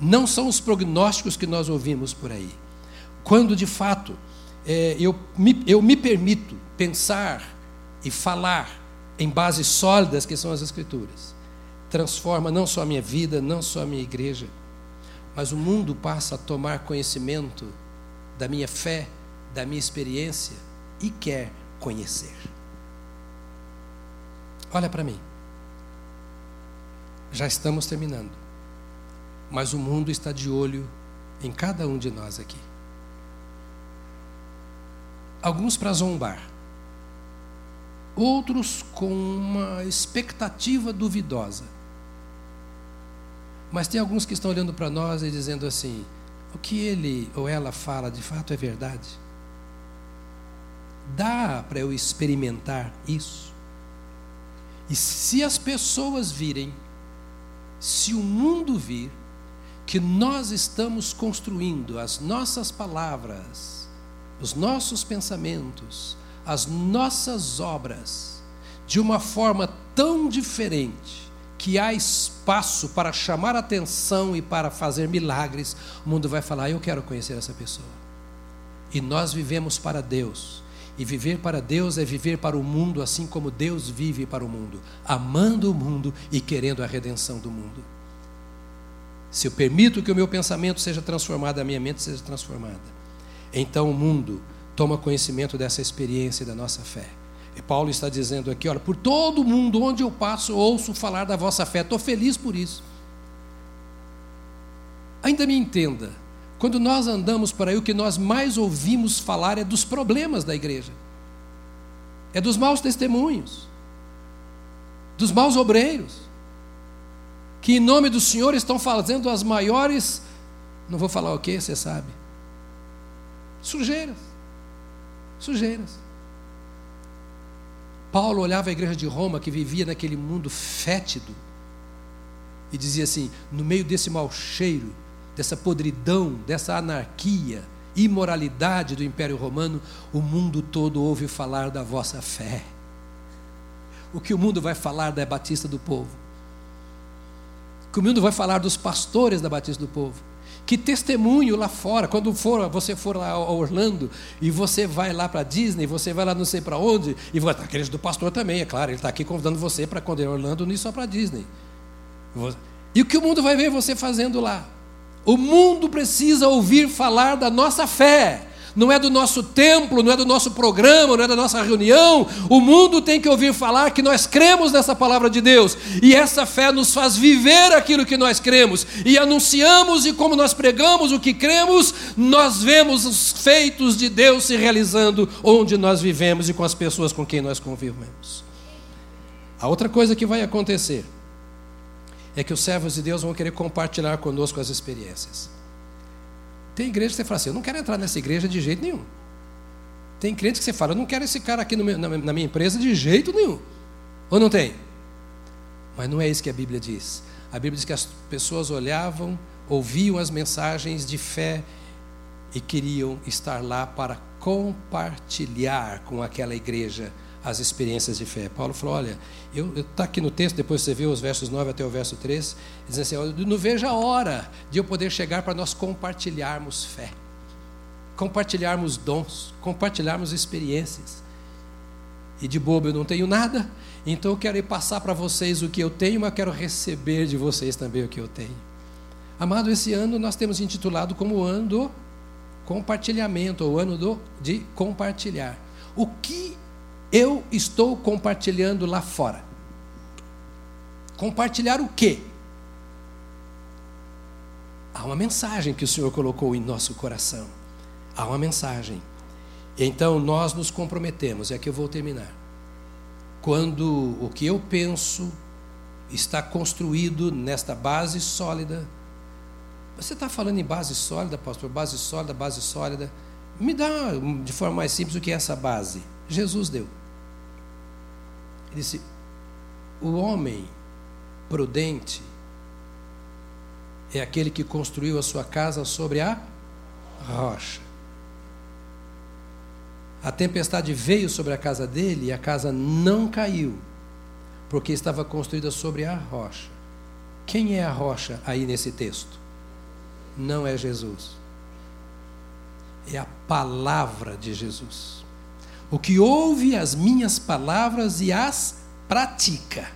Não são os prognósticos que nós ouvimos por aí. Quando de fato é, eu, me, eu me permito pensar e falar em bases sólidas que são as Escrituras, transforma não só a minha vida, não só a minha igreja, mas o mundo passa a tomar conhecimento da minha fé, da minha experiência e quer conhecer. Olha para mim. Já estamos terminando. Mas o mundo está de olho em cada um de nós aqui alguns para zombar, outros com uma expectativa duvidosa. Mas tem alguns que estão olhando para nós e dizendo assim: o que ele ou ela fala de fato é verdade? Dá para eu experimentar isso? E se as pessoas virem, se o mundo vir, que nós estamos construindo as nossas palavras os nossos pensamentos, as nossas obras, de uma forma tão diferente, que há espaço para chamar atenção e para fazer milagres, o mundo vai falar: Eu quero conhecer essa pessoa. E nós vivemos para Deus. E viver para Deus é viver para o mundo assim como Deus vive para o mundo, amando o mundo e querendo a redenção do mundo. Se eu permito que o meu pensamento seja transformado, a minha mente seja transformada, então o mundo toma conhecimento dessa experiência e da nossa fé. E Paulo está dizendo aqui: olha, por todo mundo onde eu passo, ouço falar da vossa fé, estou feliz por isso. Ainda me entenda, quando nós andamos por aí, o que nós mais ouvimos falar é dos problemas da igreja, é dos maus testemunhos, dos maus obreiros, que em nome do Senhor estão fazendo as maiores, não vou falar o que, você sabe, sujeiras, sujeiras. Paulo olhava a igreja de Roma que vivia naquele mundo fétido e dizia assim: no meio desse mau cheiro, dessa podridão, dessa anarquia, imoralidade do Império Romano, o mundo todo ouve falar da vossa fé. O que o mundo vai falar da Batista do Povo? O que o mundo vai falar dos pastores da Batista do Povo? Que testemunho lá fora, quando for, você for lá a Orlando e você vai lá para Disney, você vai lá não sei para onde, e vai, a igreja do pastor também, é claro, ele está aqui convidando você para quando é Orlando, não ir só para Disney. E o que o mundo vai ver você fazendo lá? O mundo precisa ouvir falar da nossa fé. Não é do nosso templo, não é do nosso programa, não é da nossa reunião. O mundo tem que ouvir falar que nós cremos nessa palavra de Deus. E essa fé nos faz viver aquilo que nós cremos. E anunciamos, e como nós pregamos o que cremos, nós vemos os feitos de Deus se realizando onde nós vivemos e com as pessoas com quem nós convivemos. A outra coisa que vai acontecer é que os servos de Deus vão querer compartilhar conosco as experiências. Tem igreja que você fala assim: eu não quero entrar nessa igreja de jeito nenhum. Tem crente que você fala: eu não quero esse cara aqui meu, na, na minha empresa de jeito nenhum. Ou não tem? Mas não é isso que a Bíblia diz. A Bíblia diz que as pessoas olhavam, ouviam as mensagens de fé e queriam estar lá para compartilhar com aquela igreja as experiências de fé. Paulo falou: Olha, está aqui no texto, depois você vê os versos 9 até o verso 3, diz assim: Eu não vejo a hora de eu poder chegar para nós compartilharmos fé, compartilharmos dons, compartilharmos experiências. E de bobo eu não tenho nada, então eu quero ir passar para vocês o que eu tenho, mas eu quero receber de vocês também o que eu tenho. Amado, esse ano nós temos intitulado como o ano do compartilhamento, ou ano do, de compartilhar. O que eu estou compartilhando lá fora. Compartilhar o quê? Há uma mensagem que o Senhor colocou em nosso coração. Há uma mensagem. Então nós nos comprometemos, é que eu vou terminar. Quando o que eu penso está construído nesta base sólida. Você está falando em base sólida, pastor? Base sólida, base sólida. Me dá de forma mais simples o que é essa base. Jesus deu. Ele disse: o homem prudente é aquele que construiu a sua casa sobre a rocha. A tempestade veio sobre a casa dele e a casa não caiu, porque estava construída sobre a rocha. Quem é a rocha aí nesse texto? Não é Jesus. É a palavra de Jesus o que ouve as minhas palavras e as pratica.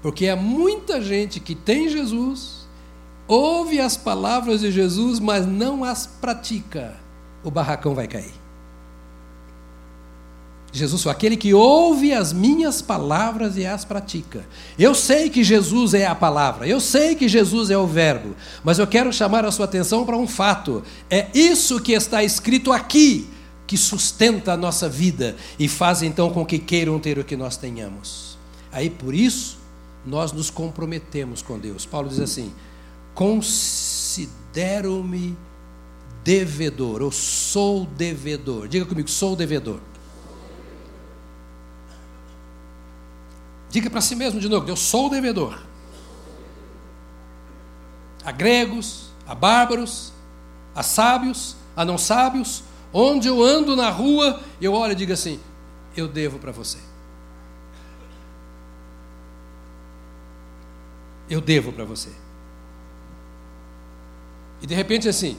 Porque há muita gente que tem Jesus, ouve as palavras de Jesus, mas não as pratica. O barracão vai cair. Jesus foi aquele que ouve as minhas palavras e as pratica. Eu sei que Jesus é a palavra, eu sei que Jesus é o Verbo, mas eu quero chamar a sua atenção para um fato: é isso que está escrito aqui que sustenta a nossa vida e faz então com que queiram ter o que nós tenhamos. Aí por isso nós nos comprometemos com Deus. Paulo diz assim: considero-me devedor, ou sou devedor. Diga comigo, sou devedor. Diga para si mesmo de novo: eu sou o devedor. A gregos, a bárbaros, a sábios, a não sábios, onde eu ando na rua, eu olho e digo assim: eu devo para você. Eu devo para você. E de repente, assim,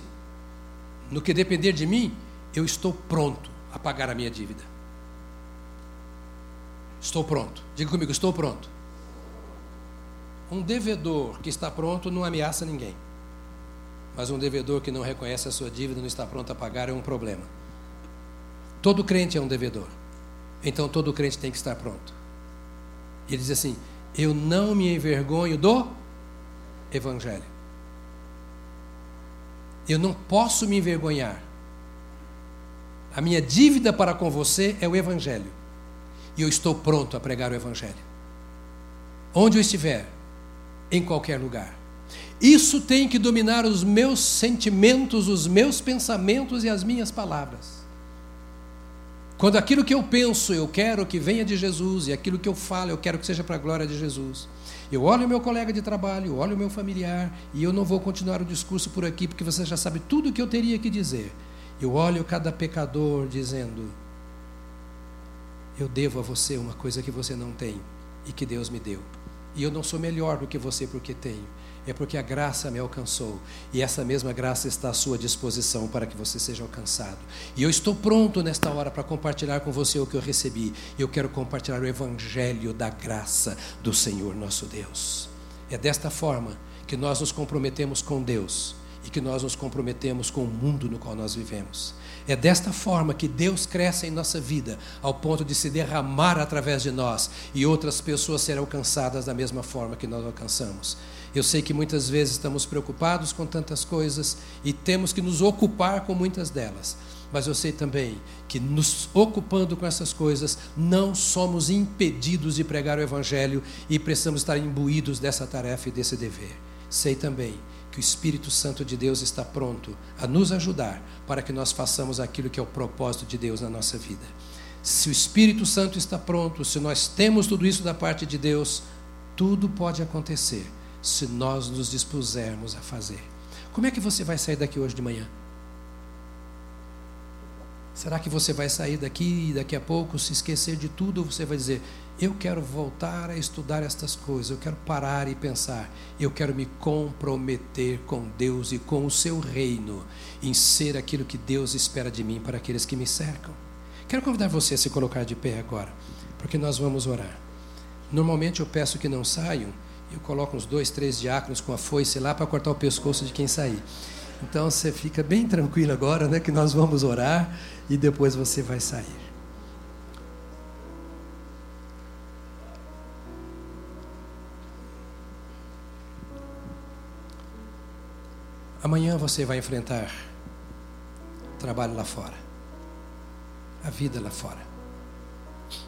no que depender de mim, eu estou pronto a pagar a minha dívida. Estou pronto. Diga comigo, estou pronto. Um devedor que está pronto não ameaça ninguém. Mas um devedor que não reconhece a sua dívida, não está pronto a pagar, é um problema. Todo crente é um devedor. Então todo crente tem que estar pronto. Ele diz assim: Eu não me envergonho do Evangelho. Eu não posso me envergonhar. A minha dívida para com você é o Evangelho. E eu estou pronto a pregar o Evangelho. Onde eu estiver, em qualquer lugar. Isso tem que dominar os meus sentimentos, os meus pensamentos e as minhas palavras. Quando aquilo que eu penso eu quero que venha de Jesus, e aquilo que eu falo eu quero que seja para a glória de Jesus. Eu olho o meu colega de trabalho, eu olho o meu familiar, e eu não vou continuar o discurso por aqui, porque você já sabe tudo o que eu teria que dizer. Eu olho cada pecador dizendo: Eu devo a você uma coisa que você não tem e que Deus me deu. E eu não sou melhor do que você porque tenho é porque a graça me alcançou e essa mesma graça está à sua disposição para que você seja alcançado. E eu estou pronto nesta hora para compartilhar com você o que eu recebi. Eu quero compartilhar o evangelho da graça do Senhor nosso Deus. É desta forma que nós nos comprometemos com Deus e que nós nos comprometemos com o mundo no qual nós vivemos. É desta forma que Deus cresce em nossa vida, ao ponto de se derramar através de nós e outras pessoas serão alcançadas da mesma forma que nós alcançamos. Eu sei que muitas vezes estamos preocupados com tantas coisas e temos que nos ocupar com muitas delas. Mas eu sei também que, nos ocupando com essas coisas, não somos impedidos de pregar o Evangelho e precisamos estar imbuídos dessa tarefa e desse dever. Sei também que o Espírito Santo de Deus está pronto a nos ajudar para que nós façamos aquilo que é o propósito de Deus na nossa vida. Se o Espírito Santo está pronto, se nós temos tudo isso da parte de Deus, tudo pode acontecer se nós nos dispusermos a fazer. Como é que você vai sair daqui hoje de manhã? Será que você vai sair daqui e daqui a pouco se esquecer de tudo ou você vai dizer: Eu quero voltar a estudar estas coisas, eu quero parar e pensar, eu quero me comprometer com Deus e com o seu reino, em ser aquilo que Deus espera de mim para aqueles que me cercam? Quero convidar você a se colocar de pé agora, porque nós vamos orar. Normalmente eu peço que não saiam eu coloco uns dois, três diáconos com a foice lá para cortar o pescoço de quem sair. Então você fica bem tranquilo agora, né, que nós vamos orar e depois você vai sair. Amanhã você vai enfrentar trabalho lá fora, a vida lá fora.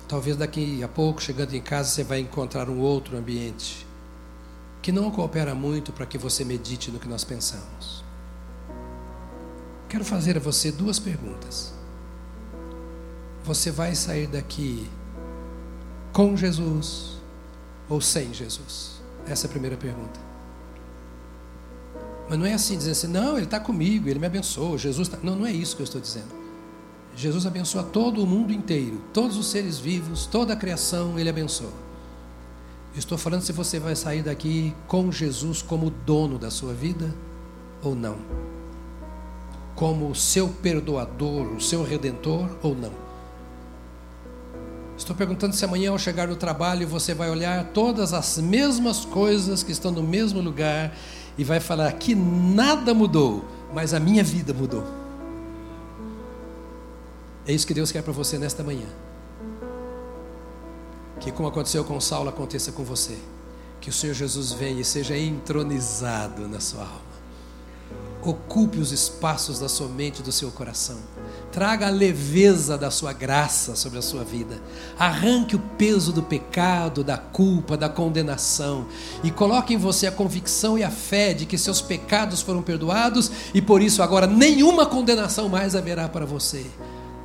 Talvez daqui a pouco, chegando em casa, você vai encontrar um outro ambiente que não coopera muito para que você medite no que nós pensamos. Quero fazer a você duas perguntas. Você vai sair daqui com Jesus ou sem Jesus? Essa é a primeira pergunta. Mas não é assim, dizendo assim, não, ele está comigo, ele me abençoa, Jesus está. Não, não é isso que eu estou dizendo. Jesus abençoa todo o mundo inteiro, todos os seres vivos, toda a criação, ele abençoa. Estou falando se você vai sair daqui com Jesus como dono da sua vida ou não. Como o seu perdoador, o seu redentor ou não. Estou perguntando se amanhã, ao chegar no trabalho, você vai olhar todas as mesmas coisas que estão no mesmo lugar e vai falar que nada mudou, mas a minha vida mudou. É isso que Deus quer para você nesta manhã. Que como aconteceu com Saulo, aconteça com você. Que o Senhor Jesus venha e seja entronizado na sua alma. Ocupe os espaços da sua mente e do seu coração. Traga a leveza da sua graça sobre a sua vida. Arranque o peso do pecado, da culpa, da condenação. E coloque em você a convicção e a fé de que seus pecados foram perdoados e por isso agora nenhuma condenação mais haverá para você.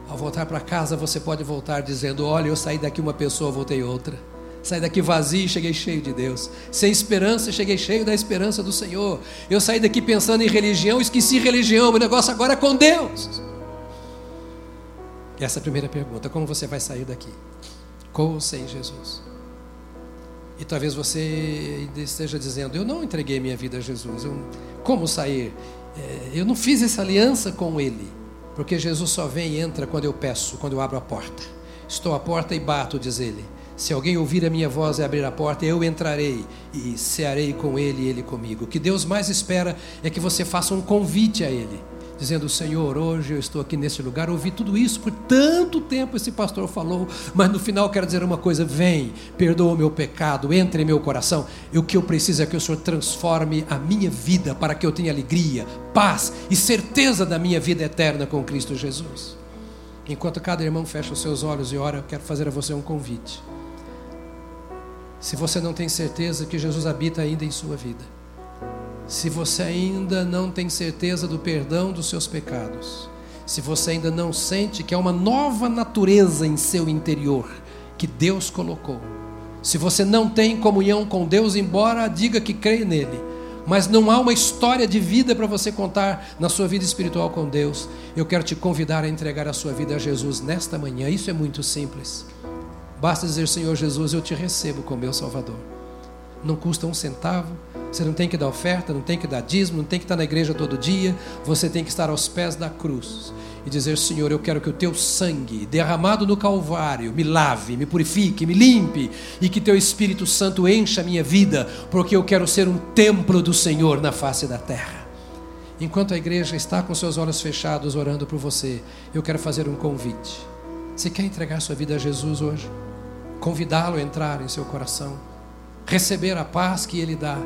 Ao voltar para casa, você pode voltar dizendo: Olha, eu saí daqui uma pessoa, voltei outra. Saí daqui vazio e cheguei cheio de Deus. Sem esperança, cheguei cheio da esperança do Senhor. Eu saí daqui pensando em religião, esqueci religião. O negócio agora é com Deus. Essa é a primeira pergunta: como você vai sair daqui? Com ou sem Jesus? E talvez você esteja dizendo: Eu não entreguei minha vida a Jesus. Eu, como sair? É, eu não fiz essa aliança com Ele. Porque Jesus só vem e entra quando eu peço, quando eu abro a porta. Estou à porta e bato, diz ele. Se alguém ouvir a minha voz e abrir a porta, eu entrarei e cearei com ele e ele comigo. O que Deus mais espera é que você faça um convite a ele, dizendo: Senhor, hoje eu estou aqui nesse lugar, ouvi tudo isso por tanto tempo esse pastor falou, mas no final quero dizer uma coisa: vem, perdoa o meu pecado, entre em meu coração. E o que eu preciso é que o Senhor transforme a minha vida para que eu tenha alegria, paz e certeza da minha vida eterna com Cristo Jesus. Enquanto cada irmão fecha os seus olhos e ora, eu quero fazer a você um convite. Se você não tem certeza que Jesus habita ainda em sua vida, se você ainda não tem certeza do perdão dos seus pecados, se você ainda não sente que é uma nova natureza em seu interior que Deus colocou, se você não tem comunhão com Deus, embora diga que crê nele, mas não há uma história de vida para você contar na sua vida espiritual com Deus, eu quero te convidar a entregar a sua vida a Jesus nesta manhã. Isso é muito simples. Basta dizer, Senhor Jesus, eu te recebo como meu Salvador. Não custa um centavo, você não tem que dar oferta, não tem que dar dízimo, não tem que estar na igreja todo dia, você tem que estar aos pés da cruz e dizer: Senhor, eu quero que o teu sangue derramado no Calvário me lave, me purifique, me limpe e que teu Espírito Santo encha a minha vida, porque eu quero ser um templo do Senhor na face da terra. Enquanto a igreja está com seus olhos fechados orando por você, eu quero fazer um convite. Você quer entregar sua vida a Jesus hoje? convidá-lo a entrar em seu coração, receber a paz que ele dá.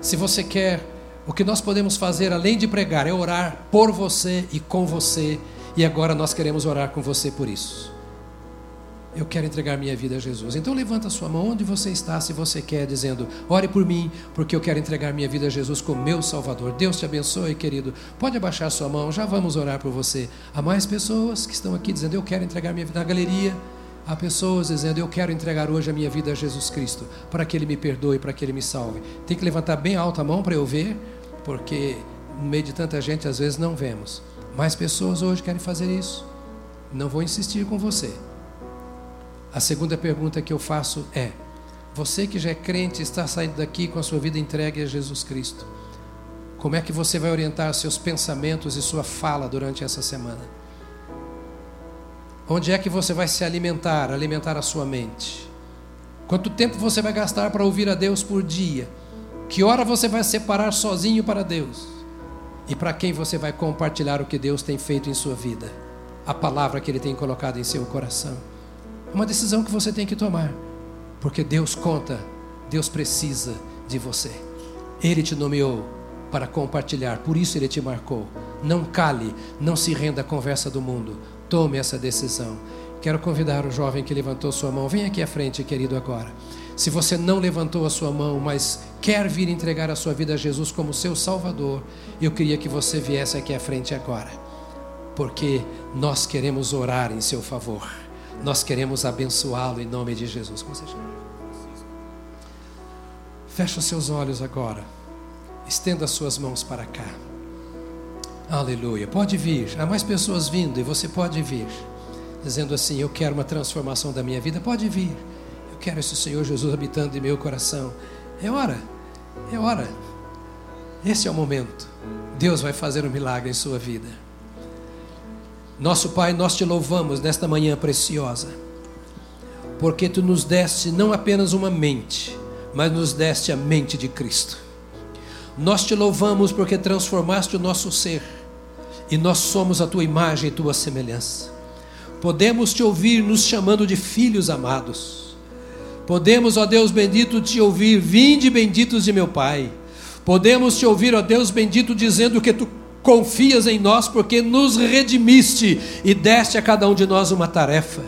Se você quer, o que nós podemos fazer além de pregar é orar por você e com você, e agora nós queremos orar com você por isso. Eu quero entregar minha vida a Jesus. Então levanta sua mão onde você está, se você quer, dizendo: Ore por mim, porque eu quero entregar minha vida a Jesus como meu Salvador. Deus te abençoe, querido. Pode abaixar sua mão, já vamos orar por você. Há mais pessoas que estão aqui dizendo: Eu quero entregar minha vida na galeria. Há pessoas dizendo: Eu quero entregar hoje a minha vida a Jesus Cristo, para que Ele me perdoe, para que Ele me salve. Tem que levantar bem alta a mão para eu ver, porque no meio de tanta gente às vezes não vemos. Mais pessoas hoje querem fazer isso. Não vou insistir com você. A segunda pergunta que eu faço é: Você que já é crente está saindo daqui com a sua vida entregue a Jesus Cristo. Como é que você vai orientar seus pensamentos e sua fala durante essa semana? Onde é que você vai se alimentar, alimentar a sua mente? Quanto tempo você vai gastar para ouvir a Deus por dia? Que hora você vai separar sozinho para Deus? E para quem você vai compartilhar o que Deus tem feito em sua vida? A palavra que Ele tem colocado em seu coração. É uma decisão que você tem que tomar, porque Deus conta, Deus precisa de você. Ele te nomeou para compartilhar, por isso Ele te marcou. Não cale, não se renda à conversa do mundo. Tome essa decisão. Quero convidar o jovem que levantou sua mão. Vem aqui à frente, querido, agora. Se você não levantou a sua mão, mas quer vir entregar a sua vida a Jesus como seu Salvador, eu queria que você viesse aqui à frente agora. Porque nós queremos orar em seu favor. Nós queremos abençoá-lo em nome de Jesus. Como você chama? Feche os seus olhos agora. Estenda as suas mãos para cá. Aleluia. Pode vir. Há mais pessoas vindo e você pode vir. Dizendo assim: Eu quero uma transformação da minha vida. Pode vir. Eu quero esse Senhor Jesus habitando em meu coração. É hora. É hora. Esse é o momento. Deus vai fazer um milagre em sua vida. Nosso Pai, nós te louvamos nesta manhã preciosa. Porque tu nos deste não apenas uma mente, mas nos deste a mente de Cristo. Nós te louvamos porque transformaste o nosso ser e nós somos a tua imagem e tua semelhança. Podemos te ouvir nos chamando de filhos amados. Podemos, ó Deus bendito, te ouvir, vinde benditos de meu Pai. Podemos te ouvir, ó Deus bendito, dizendo que tu confias em nós porque nos redimiste e deste a cada um de nós uma tarefa.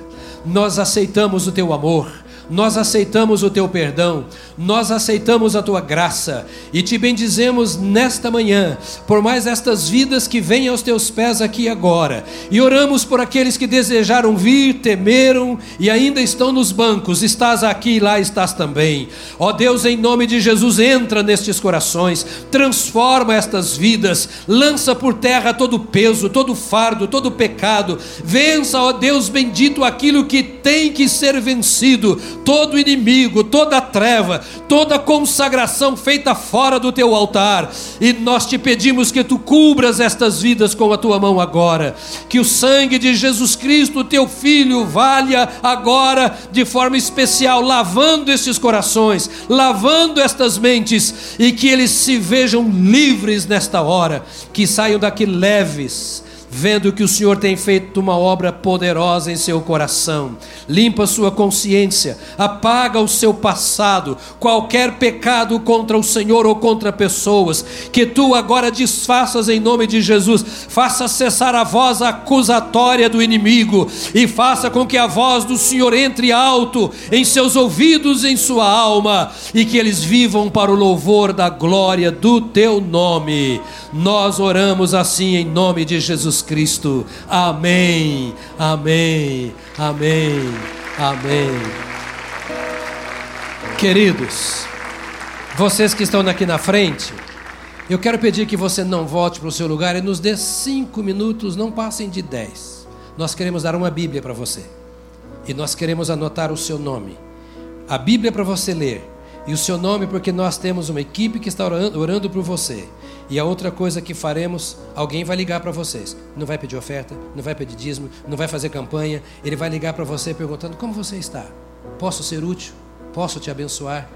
Nós aceitamos o teu amor, nós aceitamos o teu perdão, nós aceitamos a tua graça e te bendizemos nesta manhã por mais estas vidas que vêm aos teus pés aqui agora. E oramos por aqueles que desejaram vir, temeram e ainda estão nos bancos. Estás aqui e lá estás também. Ó Deus, em nome de Jesus, entra nestes corações, transforma estas vidas, lança por terra todo peso, todo fardo, todo pecado. Vença, ó Deus bendito, aquilo que tem que ser vencido todo inimigo, toda treva, toda consagração feita fora do teu altar. E nós te pedimos que tu cubras estas vidas com a tua mão agora. Que o sangue de Jesus Cristo, teu filho, valha agora de forma especial, lavando estes corações, lavando estas mentes e que eles se vejam livres nesta hora, que saiam daqui leves vendo que o Senhor tem feito uma obra poderosa em seu coração. Limpa sua consciência, apaga o seu passado, qualquer pecado contra o Senhor ou contra pessoas, que tu agora desfaças em nome de Jesus. Faça cessar a voz acusatória do inimigo e faça com que a voz do Senhor entre alto em seus ouvidos, em sua alma, e que eles vivam para o louvor da glória do teu nome. Nós oramos assim em nome de Jesus Jesus Cristo. Amém, amém, amém, amém. Queridos, vocês que estão aqui na frente, eu quero pedir que você não volte para o seu lugar e nos dê cinco minutos, não passem de dez. Nós queremos dar uma Bíblia para você e nós queremos anotar o seu nome. A Bíblia para você ler e o seu nome, porque nós temos uma equipe que está orando, orando por você. E a outra coisa que faremos, alguém vai ligar para vocês. Não vai pedir oferta, não vai pedir dízimo, não vai fazer campanha. Ele vai ligar para você perguntando: Como você está? Posso ser útil? Posso te abençoar?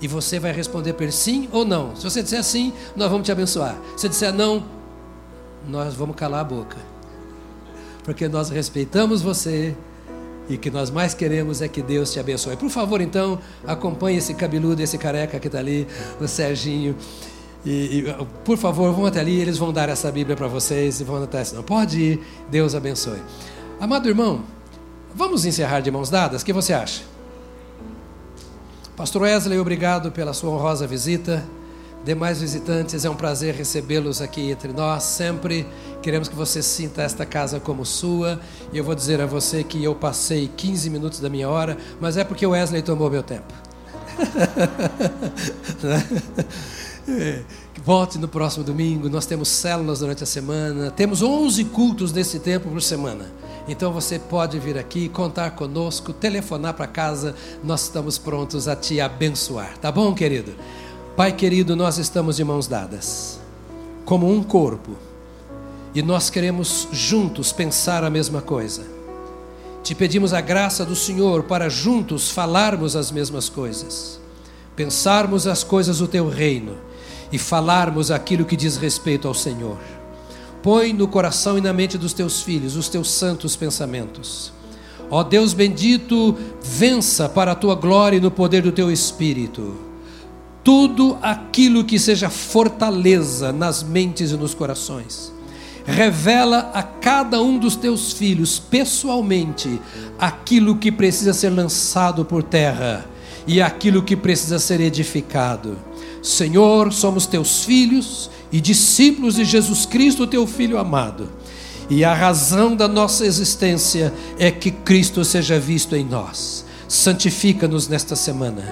E você vai responder por sim ou não. Se você disser sim, nós vamos te abençoar. Se disser não, nós vamos calar a boca. Porque nós respeitamos você e o que nós mais queremos é que Deus te abençoe. Por favor, então, acompanhe esse cabeludo, esse careca que está ali, o Serginho. E, e, por favor, vão até ali, eles vão dar essa Bíblia para vocês e vão isso. Não pode ir, Deus abençoe. Amado irmão, vamos encerrar de mãos dadas? O que você acha? Pastor Wesley, obrigado pela sua honrosa visita. Demais visitantes, é um prazer recebê-los aqui entre nós. Sempre queremos que você sinta esta casa como sua. E eu vou dizer a você que eu passei 15 minutos da minha hora, mas é porque o Wesley tomou meu tempo. (laughs) É. Volte no próximo domingo. Nós temos células durante a semana. Temos 11 cultos nesse tempo por semana. Então você pode vir aqui, contar conosco, telefonar para casa. Nós estamos prontos a te abençoar. Tá bom, querido? Pai querido, nós estamos de mãos dadas, como um corpo. E nós queremos juntos pensar a mesma coisa. Te pedimos a graça do Senhor para juntos falarmos as mesmas coisas, pensarmos as coisas do teu reino e falarmos aquilo que diz respeito ao Senhor. Põe no coração e na mente dos teus filhos os teus santos pensamentos. Ó Deus bendito, vença para a tua glória e no poder do teu espírito tudo aquilo que seja fortaleza nas mentes e nos corações. Revela a cada um dos teus filhos pessoalmente aquilo que precisa ser lançado por terra e aquilo que precisa ser edificado Senhor, somos teus filhos e discípulos de Jesus Cristo, teu filho amado. E a razão da nossa existência é que Cristo seja visto em nós. Santifica-nos nesta semana.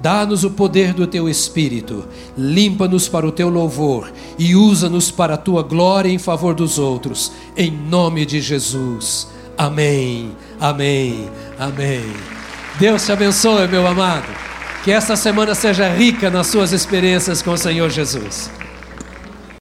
Dá-nos o poder do teu espírito. Limpa-nos para o teu louvor e usa-nos para a tua glória em favor dos outros. Em nome de Jesus. Amém. Amém. Amém. Deus te abençoe, meu amado. Que esta semana seja rica nas suas experiências com o Senhor Jesus.